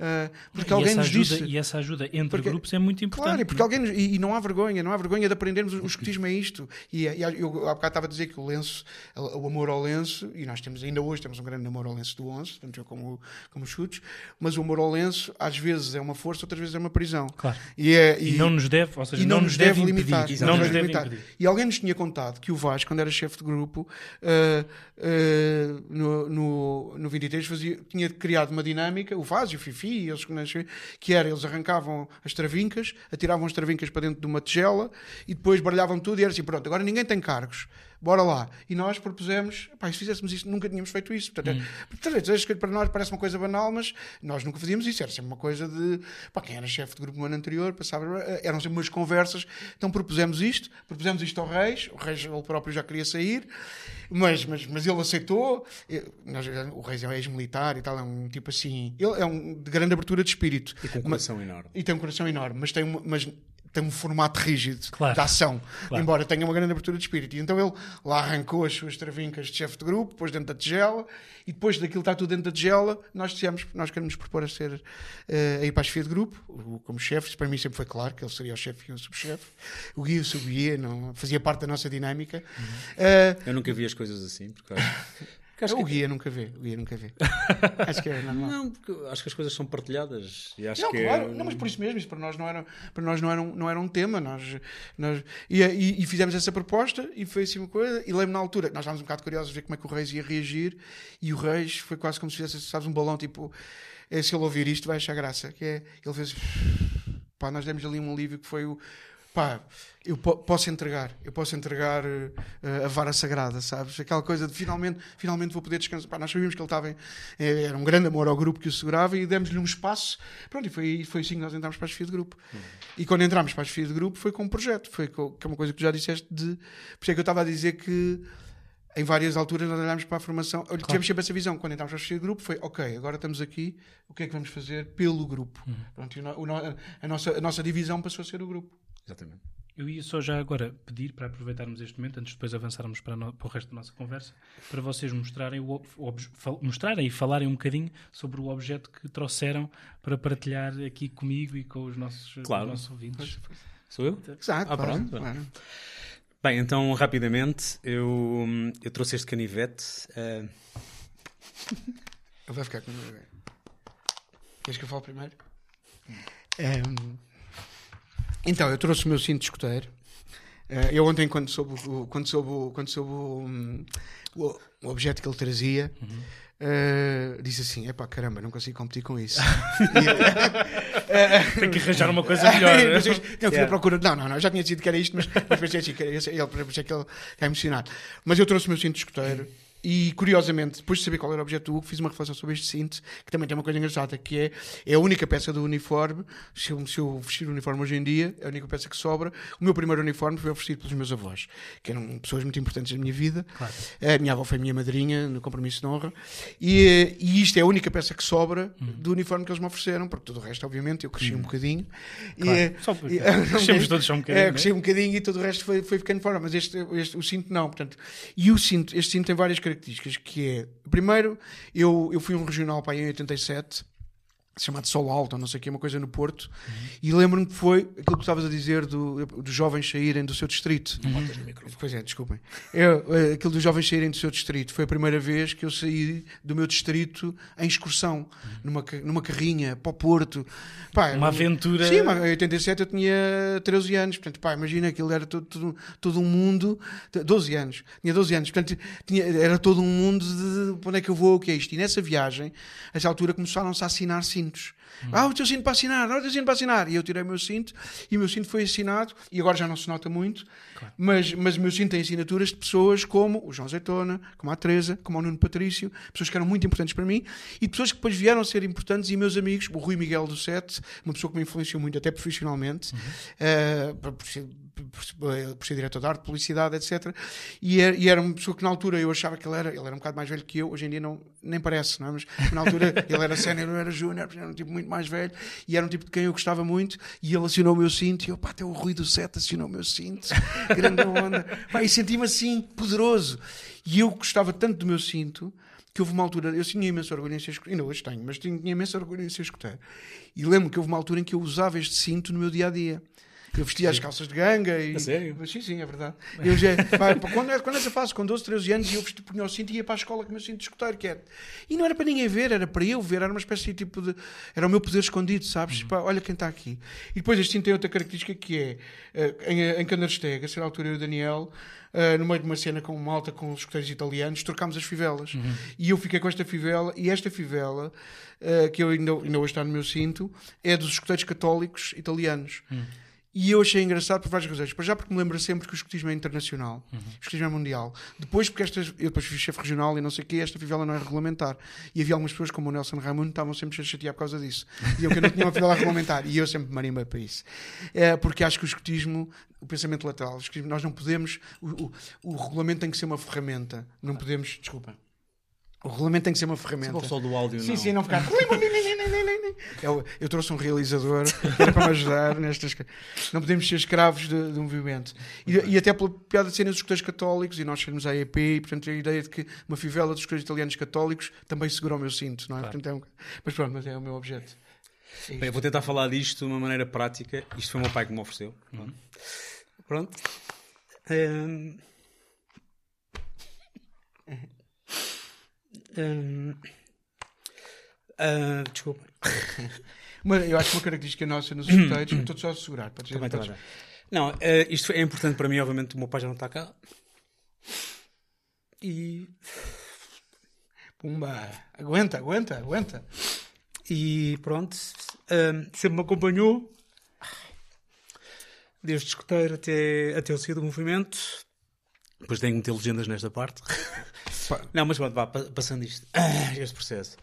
Ah, porque e, alguém essa nos ajuda, disse. e essa ajuda entre Porque- grupos é muito importante. Claro, porque alguém nos- e, e não há vergonha, não há vergonha de aprendermos o escotismo é isto. E, e eu há bocado estava a dizer que o lenço, o amor ao lenço, e nós temos ainda hoje temos um grande amor ao lenço do 11, tanto eu como, como os chutes, mas o lenço às vezes é uma força, outras vezes é uma prisão. Claro. E, é, E, não nos deve, ou seja, e não, nos deve, impedir. limitar. Não nos deve limitar. impedir. E alguém nos tinha contado que o Vaz, quando era chefe de grupo, ah, ah, no, no, no 23, fazia, tinha criado uma dinâmica, o Vaz e o Fifi, e eles, que era, eles arrancavam as travincas, atiravam as travincas para dentro de uma tigela e depois baralhavam tudo e era assim, pronto, agora ninguém tem cargos. Bora lá. E nós propusemos, pá, se fizéssemos isso, nunca tínhamos feito isso. Portanto, é- portanto, acho que para nós parece uma coisa banal, mas nós nunca fazíamos isso. Era sempre uma coisa de, pá, quem era chefe de grupo no ano anterior, passava, eram sempre umas conversas. Então propusemos isto, propusemos isto ao Reis, o Reis ele próprio já queria sair, mas, mas, mas ele aceitou. Eu- nós- o Reis é um ex-militar e tal, é um tipo assim, ele é um de grande abertura de espírito. E com um coração enorme. E tem um coração enorme, mas tem, uma- mas tem um formato rígido Claro. de ação, Claro. embora tenha uma grande abertura de espírito. E então ele lá arrancou as suas travincas de chefe de grupo, depois dentro da tigela, e depois daquilo estar tudo dentro da tigela, nós dissemos nós queremos propor a ser eh, a ir para a chefia de grupo, como chefe. Para mim sempre foi claro que ele seria o chefe e o subchefe. O guia e o subguia, não fazia parte da nossa dinâmica. Eh, Eu nunca vi as coisas assim, porque acho, o que, guia nunca vê, o guia nunca vê. Acho que é normal. não, porque acho que as coisas são partilhadas. E acho Não, que claro, é, não, mas por isso mesmo, isso para nós não era, para nós não era, um, não era um tema. Nós, nós, e, e- e fizemos essa proposta e foi assim uma coisa. E lembro na altura, nós estávamos um bocado curiosos a ver como é que o Reis ia reagir. E o Reis foi quase como se fizesse, sabes, um balão tipo. eh, Se ele ouvir isto, vai achar graça. Que é, ele fez. Pá, nós demos ali um alívio que foi o. Pá, eu po- posso entregar, eu posso entregar eh, a vara sagrada, sabes? Aquela coisa de finalmente, finalmente vou poder descansar. Pá, nós sabíamos que ele estava em, eh, era um grande amor ao grupo que o segurava e demos-lhe um espaço. Pronto, e foi, foi assim que nós entramos para a chefia de grupo. E quando entramos para a chefia de grupo foi com um projeto, foi com, que é uma coisa que tu já disseste de. Por isso é que eu estava a dizer que em várias alturas nós olhámos para a formação, olha, tivemos sempre essa visão. Quando entramos para a chefia de grupo foi, ok, agora estamos aqui, o que é que vamos fazer pelo grupo? Pronto, e o no- o no- a, nossa, a nossa divisão passou a ser o grupo. Exatamente. Eu ia só já agora pedir para aproveitarmos este momento, antes de depois avançarmos para, no- para o resto da nossa conversa, para vocês mostrarem, o, o mostrarem e falarem um bocadinho sobre o objeto que trouxeram para partilhar aqui comigo e com os nossos, com os Claro. nossos ouvintes. Sou eu? Exato, Ah, claro, pronto. claro. Bem, então, rapidamente, eu, eu trouxe este canivete. eh, Ele vai ficar com Queres que eu fale primeiro? Um, então, eu trouxe o meu cinto de escoteiro. Uh, eu ontem, quando soube, o, quando soube, quando soube o, um, o, o, objeto que ele trazia, uhum. uh, disse assim: epá, caramba, não consigo competir com isso. Tem que arranjar uma coisa melhor. não, fui yeah. procura. Não, não, não, já tinha decidido que era isto, mas, pensei assim, que era, ele, pensei que ele está emocionado. Mas eu trouxe o meu cinto de escoteiro. E curiosamente, depois de saber qual era o objeto do Hugo, fiz uma reflexão sobre este cinto, que também tem uma coisa engraçada, que é, é a única peça do uniforme. Se eu, se eu vestir o uniforme hoje em dia, é a única peça que sobra. O meu primeiro uniforme foi oferecido pelos meus avós, que eram pessoas muito importantes na minha vida. Claro. A minha avó foi minha madrinha no compromisso de honra. E, e isto é a única peça que sobra uhum. do uniforme que eles me ofereceram, porque todo o resto, obviamente, eu cresci uhum. um bocadinho. Claro. E, só porque, e, crescemos todos só um bocadinho. É, cresci um bocadinho e todo o resto foi, foi ficando fora. Mas este, este, o cinto não. Portanto, e o cinto, este cinto tem várias características, que é, primeiro, eu, eu fui um regional para aí em 87, chamado Sol Alto, não sei o que, uma coisa no Porto, uhum. e lembro-me que foi aquilo que estavas a dizer do, dos jovens saírem do seu distrito. Uhum. Pois é, desculpem. É, aquilo dos jovens saírem do seu distrito. Foi a primeira vez que eu saí do meu distrito em excursão, uhum. numa, numa carrinha para o Porto. Pá, uma aventura. Sim, em 87 eu tinha 13 anos, portanto, pá, imagina aquilo era todo, todo, todo um mundo. 12 anos, tinha 12 anos, portanto, tinha, era todo um mundo de, de onde é que eu vou, o que é isto. E nessa viagem, a essa altura, começaram-se a assinar sim cintos. Hum. Ah, o teu cinto para assinar, ah, o teu cinto para assinar. E eu tirei o meu cinto e o meu cinto foi assinado, e agora já não se nota muito, claro. mas, mas o meu cinto tem assinaturas de pessoas como o João Zeitona, como a Teresa, como o Nuno Patrício, pessoas que eram muito importantes para mim e pessoas que depois vieram a ser importantes. E meus amigos, o Rui Miguel do Sete, uma pessoa que me influenciou muito, até profissionalmente, uhum. uh, por, ser, por, ser diretor de arte, publicidade, etc. E era, e era, uma pessoa que na altura eu achava que ele era, ele era um bocado mais velho que eu, hoje em dia não, nem parece, não é? mas na altura ele era sénior, eu era júnior, era um tipo muito mais velho e era um tipo de quem eu gostava muito e ele assinou o meu cinto e eu, pá, até o Rui do Sete assinou o meu cinto, grande onda. Pá, e senti-me assim, poderoso. E eu gostava tanto do meu cinto que houve uma altura, eu tinha imenso orgulho em ser escutar, ainda hoje tenho, mas tinha imenso orgulho em ser escutar. E lembro que houve uma altura em que eu usava este cinto no meu dia a dia. Eu vestia as calças de ganga e. A sério? Sim, sim, é verdade. Eu já, quando, quando essa fase, com 12, 13 anos, eu vesti punha o cinto e ia para a escola com o meu cinto de escutar, que era. E não era para ninguém ver, era para eu ver, era uma espécie de tipo de. Era o meu poder escondido, sabes? Uhum. Pá, olha quem está aqui. E depois este cinto tem outra característica que é, uh, em, em Candarsteg, a certa altura eu e o Daniel. Uh, no meio de uma cena com uma alta com os escuteiros italianos, trocámos as fivelas. Uhum. E eu fiquei com esta fivela, e esta fivela, uh, que eu ainda, ainda hoje está no meu cinto, é dos escuteiros católicos italianos. Uhum. E eu achei engraçado por várias razões. Para já porque me lembra sempre que o escotismo é internacional, uhum. o escotismo é mundial. Depois porque estas, eu depois fui chefe regional e não sei o quê, esta fivela não é regulamentar. E havia algumas pessoas como o Nelson Raimundo estavam sempre a chatear por causa disso. E eu que não tinha uma fivela regulamentar. E eu sempre me marimbei para isso. É, porque acho que o escotismo, o pensamento lateral, o escotismo, nós não podemos, o, o, o regulamento tem que ser uma ferramenta. Não podemos, desculpa. O regulamento tem que ser uma ferramenta. Só do áudio, sim, não. Sim, não ficar. eu, eu trouxe um realizador para me ajudar nestas Não podemos ser escravos de, de um movimento. E, e, até pela piada de serem os escuteiros católicos, e nós sermos a EP, e portanto a ideia de que uma fivela dos escuteiros italianos católicos também segura o meu cinto, não é? Claro. Portanto, é um... Mas pronto, mas é o meu objeto. É Bem, eu vou tentar falar disto de uma maneira prática. Isto foi o meu pai que me ofereceu. Uhum. Pronto. Um... Uh, desculpa. Mas eu acho que uma característica nossa nos escuteiros, estou só a segurar. Para Também podes... Não, uh, isto é importante para mim, obviamente, o meu pai já não está cá. E. Pumba! Aguenta, aguenta, aguenta. E pronto, uh, sempre me acompanhou. Desde escuteiro até, até o sair do movimento. Depois tenho que meter legendas nesta parte. Não, mas vá, passando isto, este processo.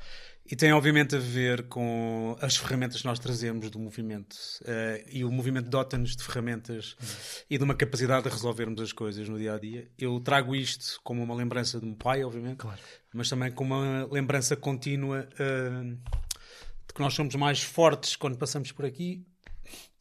E tem obviamente a ver com as ferramentas que nós trazemos do movimento. Uh, e o movimento dota-nos de ferramentas uhum. e de uma capacidade de resolvermos as coisas no dia a dia. Eu trago isto como uma lembrança do meu pai, obviamente, claro. mas também como uma lembrança contínua uh, de que nós somos mais fortes quando passamos por aqui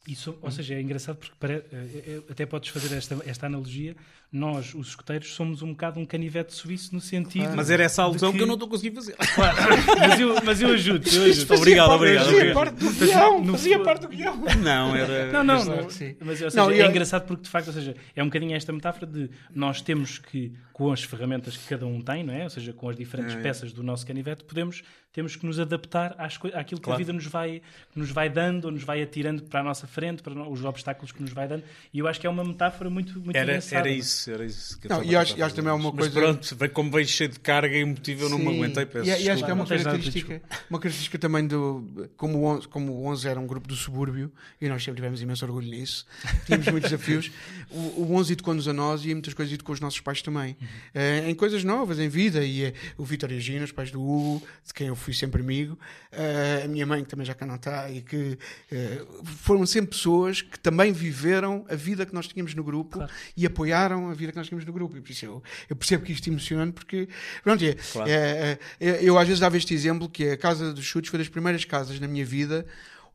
isso, ou seja, é engraçado porque para, eh, até podes fazer esta, esta analogia nós, os escuteiros, somos um bocado um canivete suíço no sentido. Mas era essa a alusão de que... eu não estou conseguindo fazer. Claro, mas, eu, mas eu ajudo. Eu ajudo. Obrigado, obrigado. Fazia obrigado. parte do guião. no Fazia parte do guião. Não, era. Não, não, Mas, não. Mas, ou seja, Não, é eu- engraçado porque, de facto, ou seja, é um bocadinho esta metáfora de nós temos que, com as ferramentas que cada um tem, não é? Ou seja, com as diferentes É, é. peças do nosso canivete, podemos, temos que nos adaptar às àquilo que Claro. a vida nos vai, que nos vai dando, ou nos vai atirando para a nossa frente, para os obstáculos que nos vai dando. E eu acho que é uma metáfora muito, muito Era, engraçada. era isso, era isso. Que eu Não, e acho- acho também é uma coisa- Mas pronto, como veio cheio de carga e emotivo, eu não me aguentei. Peço E, e acho que é uma característica, uma característica também do. Como o, 11, como o 11 era um grupo do subúrbio, e nós sempre tivemos imenso orgulho nisso, tínhamos muitos desafios, o, o 11 educou-nos a nós e muitas coisas educou os nossos pais também. Eh, em coisas novas, em vida. E eh, o Vitor e a Gina, os pais do Hugo, de quem eu fui sempre amigo, eh, a minha mãe, que também já cá não está, e que eh, foram sempre pessoas que também viveram a vida que nós tínhamos no grupo Claro. e apoiaram a vida que nós tínhamos no grupo. E por isso eu, eu percebo que isto emociona, porque. Pronto, é, Claro. é, é, eu às vezes dava este exemplo que a Casa dos Chutes foi das primeiras casas na minha vida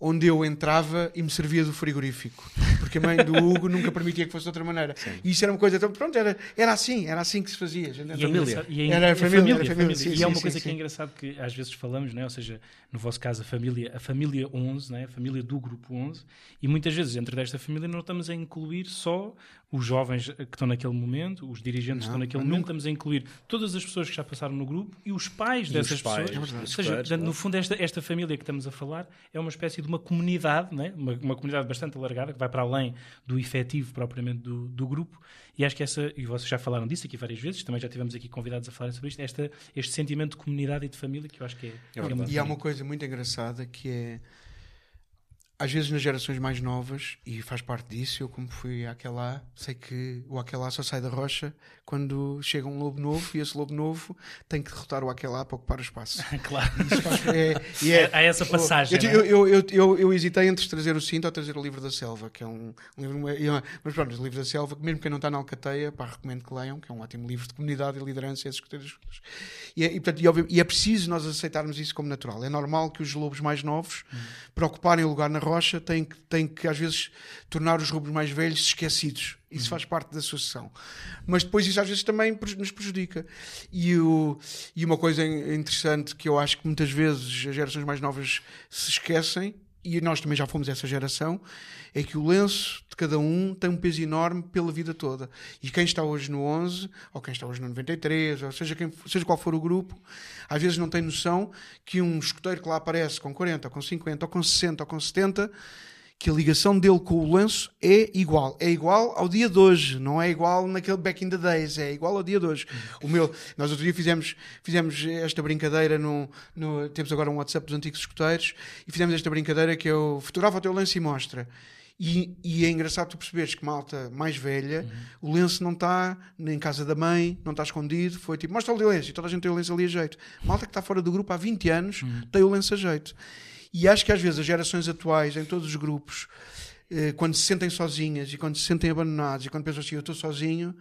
onde eu entrava e me servia do frigorífico. Porque a mãe do Hugo nunca permitia que fosse de outra maneira. E isso era uma coisa. Então, pronto, era, era assim, era assim que se fazia. E é engraçado- e é- Era é família, era família, sim, e sim, é uma sim, coisa sim. que é engraçado que às vezes falamos, não é? ou seja, no vosso caso a família, a família 11, não é? a família do grupo 11, e muitas vezes dentro desta família não estamos a incluir só os jovens que estão naquele momento, os dirigentes que estão Não, naquele nunca. momento, estamos a incluir todas as pessoas que já passaram no grupo e os pais E dessas os pais, pessoas. é verdade. ou seja, pais, no fundo esta, esta família que estamos a falar é uma espécie de uma comunidade, não é? uma, uma comunidade bastante alargada, que vai para além do efetivo propriamente do, do grupo, e acho que essa, e vocês já falaram disso aqui várias vezes, também já tivemos aqui convidados a falar sobre isto, esta, este sentimento de comunidade e de família que eu acho que é, é muito E há uma coisa muito engraçada que é às vezes nas gerações mais novas, e faz parte disso, eu como fui àquela, sei que o aquela só sai da rocha quando chega um lobo novo e esse lobo novo tem que derrotar o aquela para ocupar o espaço. claro. É- e é- Há essa passagem, Eu, é? eu, eu, eu, eu hesitei entre trazer o cinto ou trazer o livro da selva, que é um, um livro. Mas pronto, o livro da selva, que mesmo quem não está na Alcateia, pá, recomendo que leiam, que é um ótimo livro de comunidade e liderança e essas coisas. E é, e, portanto, e, obvi- e é preciso nós aceitarmos isso como natural. É normal que os lobos mais novos, para ocuparem o lugar na rocha, têm que, têm que às vezes tornar os lobos mais velhos esquecidos. Isso faz parte da associação. Mas depois isso às vezes também nos prejudica. E, o, e uma coisa in- interessante que eu acho que muitas vezes as gerações mais novas se esquecem, e nós também já fomos essa geração, é que o lenço de cada um tem um peso enorme pela vida toda. E quem está hoje no 11, ou quem está hoje no 93, ou seja, quem, seja qual for o grupo, às vezes não tem noção que um escoteiro que lá aparece com 40, ou com 50, ou com 60, ou com 70, que a ligação dele com o lenço é igual. É igual ao dia de hoje, não é igual naquele back in the days, é igual ao dia de hoje. O meu, nós outro dia fizemos, fizemos esta brincadeira no, no- temos agora um WhatsApp dos antigos escuteiros e fizemos esta brincadeira que é o fotografa o teu lenço e mostra. E, e é engraçado tu perceberes que malta mais velha, o lenço não está em casa da mãe, não está escondido, foi tipo, mostra o lenço, e toda a gente tem o lenço ali a jeito. Malta que está fora do grupo há 20 anos tem o lenço a jeito. E acho que às vezes as gerações atuais, em todos os grupos, eh, quando se sentem sozinhas e quando se sentem abandonados e quando pensam assim, eu estou sozinho,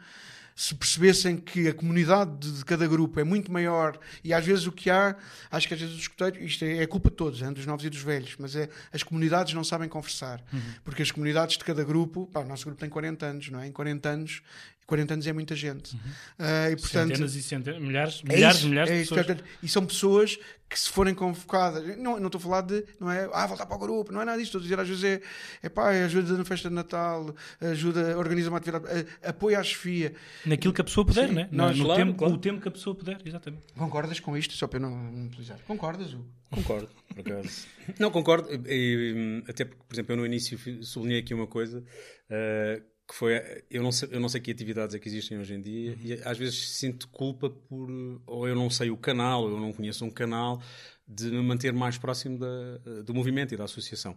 se percebessem que a comunidade de, cada grupo é muito maior e às vezes o que há, acho que às vezes os escuteiros, isto é, é culpa de todos, hein, dos novos e dos velhos, mas é as comunidades não sabem conversar. Porque as comunidades de cada grupo, pá, o nosso grupo tem 40 anos, não é? Em 40 anos, 40 anos é muita gente. Ah, e portanto, Centenas e centenas, milhares, é milhares isso, e milhares é de isso, pessoas. portanto, e são pessoas que se forem convocadas, não, não estou a falar de, não é, ah, voltar para o grupo, não é nada disso, estou a dizer, às vezes é, é pá, ajuda na festa de Natal, ajuda, organiza uma atividade, apoia a chefia. Naquilo que a pessoa puder, Sim, né? nós- no claro, tempo, claro. o tempo que a pessoa puder, exatamente. Concordas com isto? Só para eu não utilizar. Concordas, Hugo? Concordo, por acaso. Não, concordo. E, e, até porque, por exemplo, eu no início sublinhei aqui uma coisa eh, que foi. Eu não, sei, eu não sei que atividades é que existem hoje em dia e às vezes sinto culpa por. Ou eu não sei o canal, ou eu não conheço um canal de me manter mais próximo da, do movimento e da associação.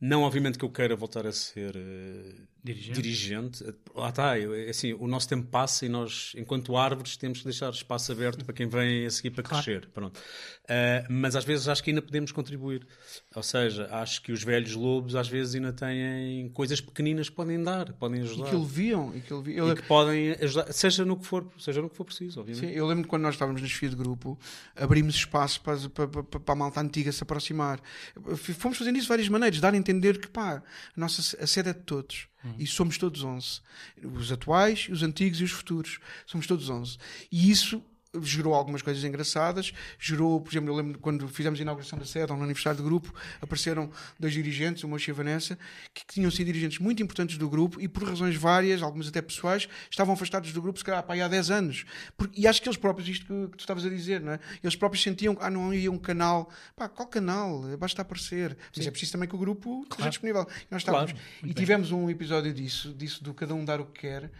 Não, obviamente, que eu queira voltar a ser eh, Dirigente. dirigente. Lá está, é assim, o nosso tempo passa e nós, enquanto árvores, temos que deixar espaço aberto para quem vem a seguir para Claro. crescer. Pronto. Ah, mas às vezes acho que ainda podemos contribuir. Ou seja, acho que os velhos lobos às vezes ainda têm coisas pequeninas que podem dar, podem E ajudar. que ele viam. E que ele via. E que podem ajudar, seja no que for, seja no que for preciso, obviamente. sim, eu lembro que quando nós estávamos na chefia de grupo, abrimos espaço para, para, para, para a malta antiga se aproximar. Fomos fazendo isso de várias maneiras, dar a entender que pá, a nossa a sede é de todos. E somos todos 11. Os atuais, os antigos e os futuros. Somos todos 11. E isso gerou algumas coisas engraçadas, gerou, por exemplo, eu lembro quando fizemos a inauguração da sede, no aniversário do grupo, apareceram dois dirigentes, o Mocha e a Vanessa, que, que, tinham sido dirigentes muito importantes do grupo e por razões várias, algumas até pessoais, estavam afastados do grupo, se calhar, há 10 anos. Porque, e acho que eles próprios, isto que, que, tu estavas a dizer, não é? Eles próprios sentiam que, ah, não ia um canal, pá, qual canal? Basta aparecer. Mas é preciso também que o grupo claro. esteja disponível. E nós estávamos. Claro. E tivemos um episódio disso, disso do cada um dar o que quer, uhum.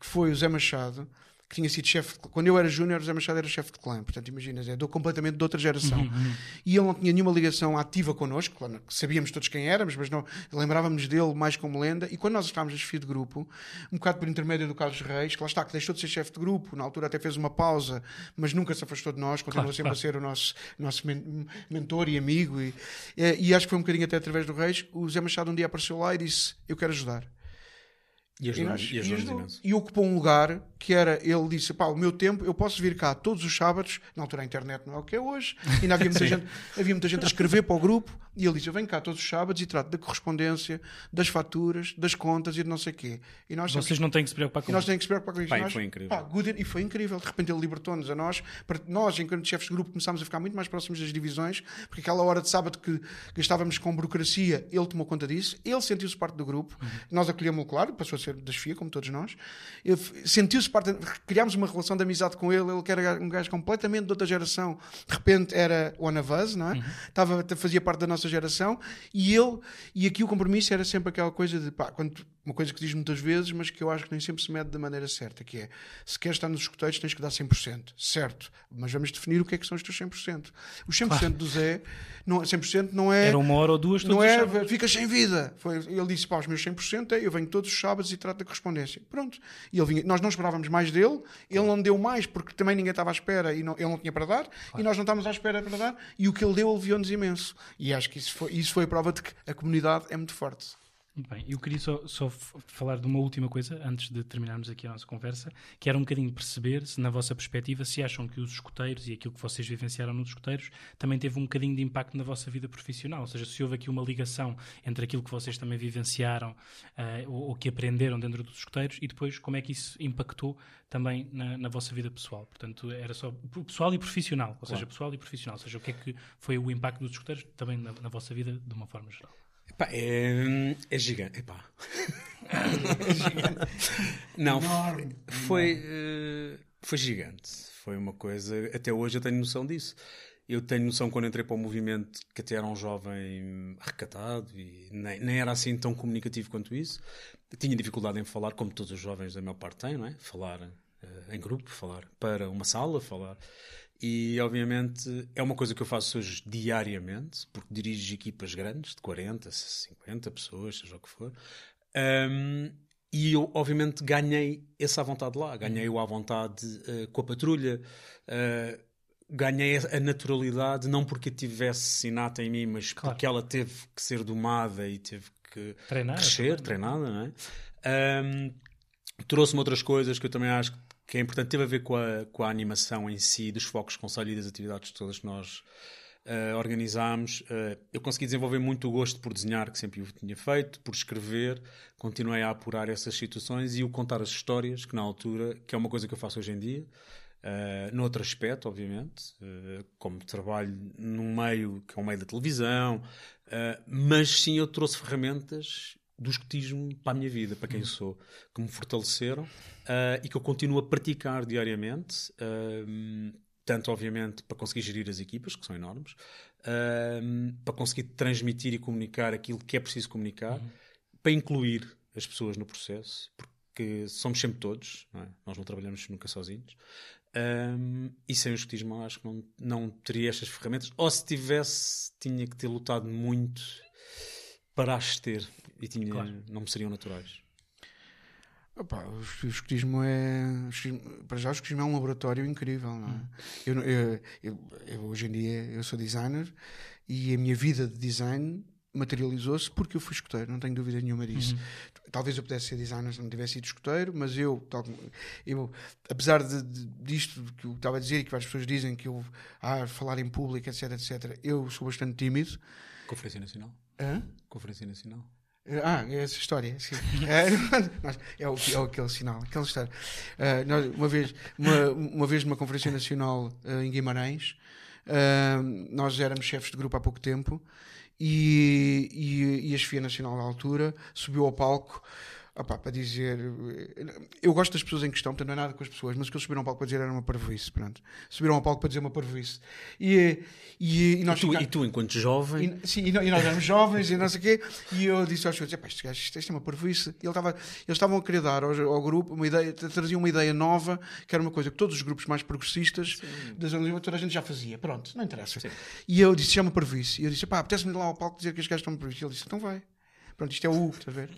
que foi o Zé Machado, que tinha sido chefe. Quando eu era júnior, José Machado era chefe de clã. Portanto, imaginas, é do completamente de outra geração. Uhum, uhum. E ele não tinha nenhuma ligação ativa connosco. Claro, sabíamos todos quem éramos, mas não lembrávamos dele mais como lenda. E quando nós estávamos a desfile de grupo, um bocado por intermédio do Carlos Reis, que lá está, que deixou de ser chefe de grupo, na altura até fez uma pausa, mas nunca se afastou de nós, continuou claro, sempre claro. a ser o nosso, nosso mentor e amigo. E, e acho que foi um bocadinho até através do Reis. O José Machado um dia apareceu lá e disse: Eu quero ajudar. E, ajudou, e, e, ajudou, e ocupou um lugar que era, ele disse, pá, o meu tempo, eu posso vir cá todos os sábados, na altura a internet não é o que é hoje, ainda havia muita, gente, havia muita gente a escrever para o grupo, e ele disse, eu venho cá todos os sábados e trato da correspondência, das faturas, das contas e de não sei o quê. E nós Vocês sempre, não têm que se preocupar com isso. nós temos que se preocupar com isso. Pai, nós, foi incrível. Pá, e foi incrível, de repente ele libertou-nos a nós, para, nós, enquanto chefes de grupo, começámos a ficar muito mais próximos das divisões, porque aquela hora de sábado que gastávamos com burocracia, ele tomou conta disso, ele sentiu-se parte do grupo, uhum. nós acolhemos-lo, claro, passou a ser das FIA, como todos nós. Sentiu-se parte, criámos uma relação de amizade com ele. Ele que era um gajo completamente de outra geração, de repente era one of us, não é? Uhum. Estava, fazia parte da nossa geração e ele, e aqui o compromisso era sempre aquela coisa de pá, quando uma coisa que diz muitas vezes, mas que eu acho que nem sempre se mede da maneira certa, que é, se queres estar nos escuteiros tens que dar 100%, certo, mas vamos definir o que é que são os teus 100%. Os 100% claro. do Zé, não, 100% não é... Era uma hora ou duas Não é, ficas sem vida. Foi, ele disse, pá, os meus 100% é, eu venho todos os sábados e trato da correspondência. Pronto. E ele vinha, nós não esperávamos mais dele, ele não deu mais porque também ninguém estava à espera e não, ele não tinha para dar, claro. e nós não estávamos à espera para dar, e o que ele deu aliviou-nos imenso. E acho que isso foi, isso foi a prova de que a comunidade é muito forte. Muito bem, eu queria só, só, falar de uma última coisa antes de terminarmos aqui a nossa conversa, que era um bocadinho perceber se, na vossa perspectiva, se acham que os escuteiros e aquilo que vocês vivenciaram nos escuteiros também teve um bocadinho de impacto na vossa vida profissional, ou seja, se houve aqui uma ligação entre aquilo que vocês também vivenciaram uh, ou, ou, que aprenderam dentro dos escuteiros e depois como é que isso impactou também na, na vossa vida pessoal. Portanto, era só pessoal e profissional, ou claro. seja, pessoal e profissional, ou seja, o que é que foi o impacto dos escuteiros também na, na vossa vida de uma forma geral. Epá, é, é gigante. Epá. é gigante. Não, enorme, foi, uh, foi gigante. Foi uma coisa. Até hoje eu tenho noção disso. Eu tenho noção quando entrei para o movimento que até era um jovem recatado e nem, nem era assim tão comunicativo quanto isso. tinha dificuldade em falar, como todos os jovens da maior parte têm, não é? Falar uh, em grupo, falar para uma sala, falar. E, obviamente, é uma coisa que eu faço hoje diariamente, porque dirijo equipas grandes, de 40, 50 pessoas, seja o que for. Um, e eu, obviamente, ganhei essa vontade lá. Ganhei-o à vontade uh, com a patrulha. Uh, ganhei a naturalidade, não porque tivesse inata em mim, mas claro. porque ela teve que ser domada e teve que Treinar, crescer, treinada, não é? Um, Trouxe-me outras coisas que eu também acho que que é importante, teve a ver com a, com a animação em si, dos focos conselho e das atividades todas que nós uh, organizámos. Uh, eu consegui desenvolver muito o gosto por desenhar, que sempre o tinha feito, por escrever, continuei a apurar essas situações e o contar as histórias, que na altura, que é uma coisa que eu faço hoje em dia, uh, noutro aspecto, obviamente, uh, como trabalho num meio que é o meio da televisão, uh, mas sim eu trouxe ferramentas do escotismo para a minha vida, para quem uhum. sou, que me fortaleceram uh, e que eu continuo a praticar diariamente, uh, tanto obviamente para conseguir gerir as equipas, que são enormes, uh, para conseguir transmitir e comunicar aquilo que é preciso comunicar, uhum. para incluir as pessoas no processo, porque somos sempre todos, não é? nós não trabalhamos nunca sozinhos. Um, e sem o escotismo acho que não, não teria estas ferramentas, ou se tivesse, tinha que ter lutado muito para as ter e tinha, claro. não me seriam naturais. Opa, o escotismo é. Para já, o escotismo é um laboratório incrível. Não é? Hum. eu, eu, eu, eu, hoje em dia eu sou designer e a minha vida de design materializou-se porque eu fui escoteiro, não tenho dúvida nenhuma disso. Uhum. Talvez eu pudesse ser designer se não tivesse sido escoteiro, mas eu, tal, eu apesar de, de, disto que eu estava a dizer e que várias pessoas dizem que eu, ah, falar em público, etc, etc, eu sou bastante tímido. Conferência Nacional? Hã? Conferência Nacional? Ah, é essa história, sim. É, é, o, é aquele sinal, aquela história. Ah, nós, uma, vez, uma, uma vez numa conferência nacional ah, em Guimarães, ah, nós éramos chefes de grupo há pouco tempo e, e, e a chefia nacional da altura subiu ao palco opá, para dizer. Eu gosto das pessoas em questão, portanto não é nada com as pessoas, mas o que eles subiram ao palco para dizer era uma parvoíce. Pronto. Subiram ao palco para dizer uma parvoíce. E, e, e nós E tu, e tu, enquanto jovem, e, sim, e, nó- nós éramos jovens e não sei o quê, e eu disse aos senhores: "Epá, isto, gajo, isto, é uma parvoíce. E ele estava, eles estavam a querer dar ao, ao grupo uma ideia, tra- traziam uma ideia nova, que era uma coisa que todos os grupos mais progressistas da Zona Lisboa, toda a gente já fazia. Pronto, não interessa. E eu disse: chama parvoíce. E eu disse: pá, apetece-me ir lá ao palco dizer que os gajos estão parvoíce. E ele disse: então vai. Pronto, isto é o estás a ver?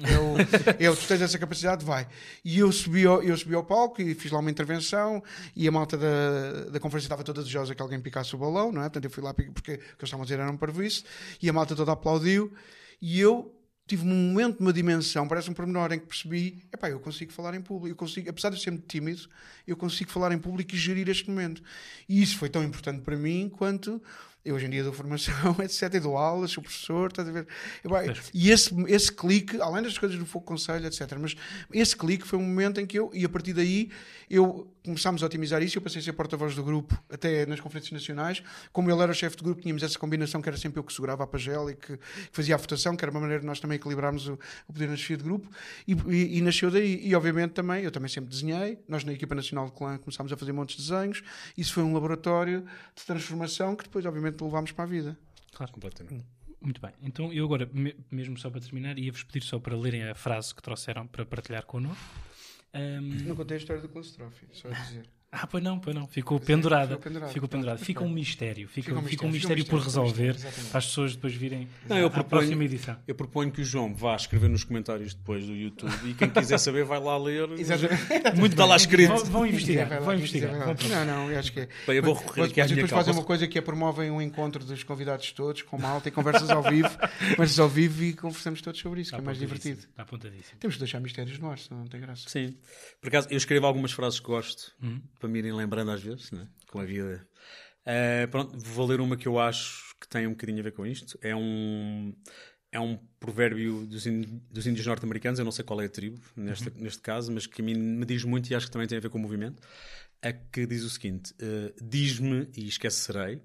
É é o, tu tens essa capacidade, vai. E eu subi, ao, eu subi ao palco e fiz lá uma intervenção e a malta da, da conferência estava toda desejosa que alguém picasse o balão, não é? Portanto, eu fui lá porque o que eles estavam a dizer era um parvoíce e a malta toda aplaudiu e eu tive um momento, uma dimensão, parece um pormenor em que percebi, epá, eu consigo falar em público, eu consigo, apesar de eu ser muito tímido, eu consigo falar em público e gerir este momento. E isso foi tão importante para mim quanto eu hoje em dia dou formação, etc. E dou aulas, sou professor, estás a ver? E esse, esse clique, além das coisas do Fogo Conselho, etc. Mas esse clique foi um momento em que eu, e a partir daí, eu começámos a otimizar isso. Eu passei a ser porta-voz do grupo, até nas conferências nacionais. Como ele era o chefe de grupo, tínhamos essa combinação que era sempre eu que segurava a pagela e que, que fazia a votação, que era uma maneira de nós também equilibrarmos o, o poder na chefia de grupo. E, e- e nasceu daí. E obviamente também, eu também sempre desenhei. Nós na equipa nacional de clã começámos a fazer montes de desenhos. Isso foi um laboratório de transformação que depois, obviamente, levámos para a vida. Claro. completamente. Muito bem. Então eu agora, me- mesmo só para terminar, ia-vos pedir só para lerem a frase que trouxeram para partilhar connosco. Ahm, Não contei a história do Trophy, só a dizer. Ah, pois não, pois não. Ficou pendurada. ficou pendurado. Ficou pendurada. Fica um mistério. Fica, Fica um fica um mistério, mistério fica um por mistério, resolver. exatamente. Para as pessoas depois virem Não, eu à proponho- próxima edição. Eu proponho que o João vá escrever nos comentários depois do YouTube e quem quiser saber vai lá ler. Muito está lá escrito. Vão, vão investigar. Lá, Vão investigar. Não, não, eu acho que é. Bem, eu vou recorrer Mas aqui à depois minha fazem uma coisa que é promovem um encontro dos convidados todos, com malta e conversas ao vivo, conversas ao vivo e conversamos todos sobre isso, que é mais divertido. Está apontadíssimo. Temos de deixar mistérios no ar, senão não tem graça. Sim. Por acaso, eu escrevo algumas frases que gosto para me irem lembrando às vezes, né? com a vida. Eh, pronto, vou ler uma que eu acho que tem um bocadinho a ver com isto. É um, é um provérbio dos, índios norte-americanos, eu não sei qual é a tribo neste, neste caso, mas que a mim me diz muito e acho que também tem a ver com o movimento. É que diz o seguinte: eh, Diz-me e esquecerei,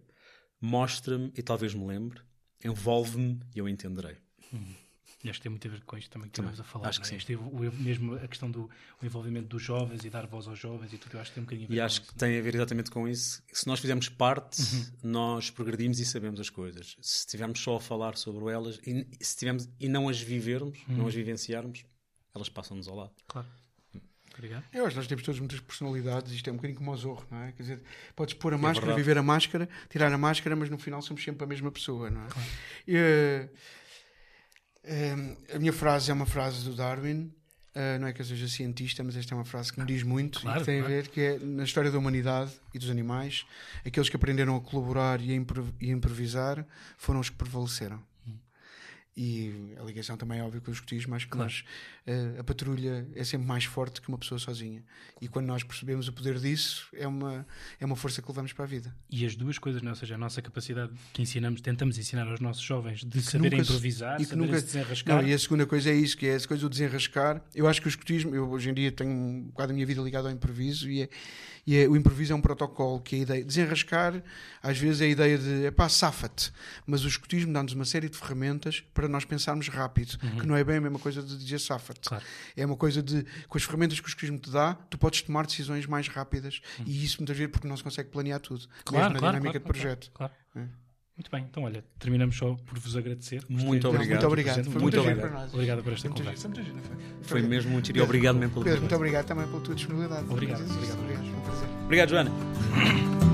mostra-me e talvez me lembre, envolve-me e eu entenderei. E acho que tem muito a ver com isto também que estamos a falar. acho não que é? sim. Este, o, mesmo a questão do o envolvimento dos jovens e dar voz aos jovens e tudo, eu acho que tem um bocadinho a ver E com acho isso. que tem a ver exatamente com isso. Se nós fizermos parte, nós progredimos e sabemos as coisas. Se estivermos só a falar sobre elas e, se tivermos, e não as vivermos, não as vivenciarmos, elas passam-nos ao lado. Claro. Obrigado. Eu acho que nós temos todos muitas personalidades, isto é um bocadinho como o Zorro, não é? Quer dizer, podes pôr a máscara, verdade. viver a máscara, tirar a máscara, mas no final somos sempre a mesma pessoa, não é? Eh, eh, a minha frase é uma frase do Darwin, eh, não é que eu seja cientista, mas esta é uma frase que me diz muito Claro, e que tem claro. a ver que é na história da humanidade e dos animais, aqueles que aprenderam a colaborar e a, impro- e improvisar foram os que prevaleceram. E a ligação também é óbvio com os escotismo, acho que nós, eh, a patrulha é sempre mais forte que uma pessoa sozinha. E quando nós percebemos o poder disso, é uma, é uma força que levamos para a vida. E as duas coisas, não é? ou seja, a nossa capacidade que ensinamos, tentamos ensinar aos nossos jovens de saberem se- improvisar, e que nunca- se desenrascar. Não, e a segunda coisa é isso, que é essa coisa do desenrascar. Eu acho que o escotismo, eu hoje em dia tenho um bocado a minha vida ligada ao improviso e, é, e é- o improviso é um protocolo, que é a ideia. Desenrascar, às vezes, é a ideia de, é pá, safa-te. Mas o escotismo dá-nos uma série de ferramentas para nós pensarmos rápido, que não é bem a mesma coisa de dizer Claro. É uma coisa de, com as ferramentas que o escotismo te dá, tu podes tomar decisões mais rápidas e isso muitas vezes porque não se consegue planear tudo, Claro, mesmo na claro, dinâmica claro, de projeto. Claro. É. Muito bem, então olha, terminamos só por vos agradecer. Muito obrigado. Muito obrigado. Muito Foi muito, obrigado. para nós. Obrigado por esta muito conversa. muito foi? Foi mesmo muito giro e obrigado mesmo pelo Pedro, muito obrigado também pela tua disponibilidade. Obrigado, isso. obrigado. Foi um prazer. Obrigado, Joana.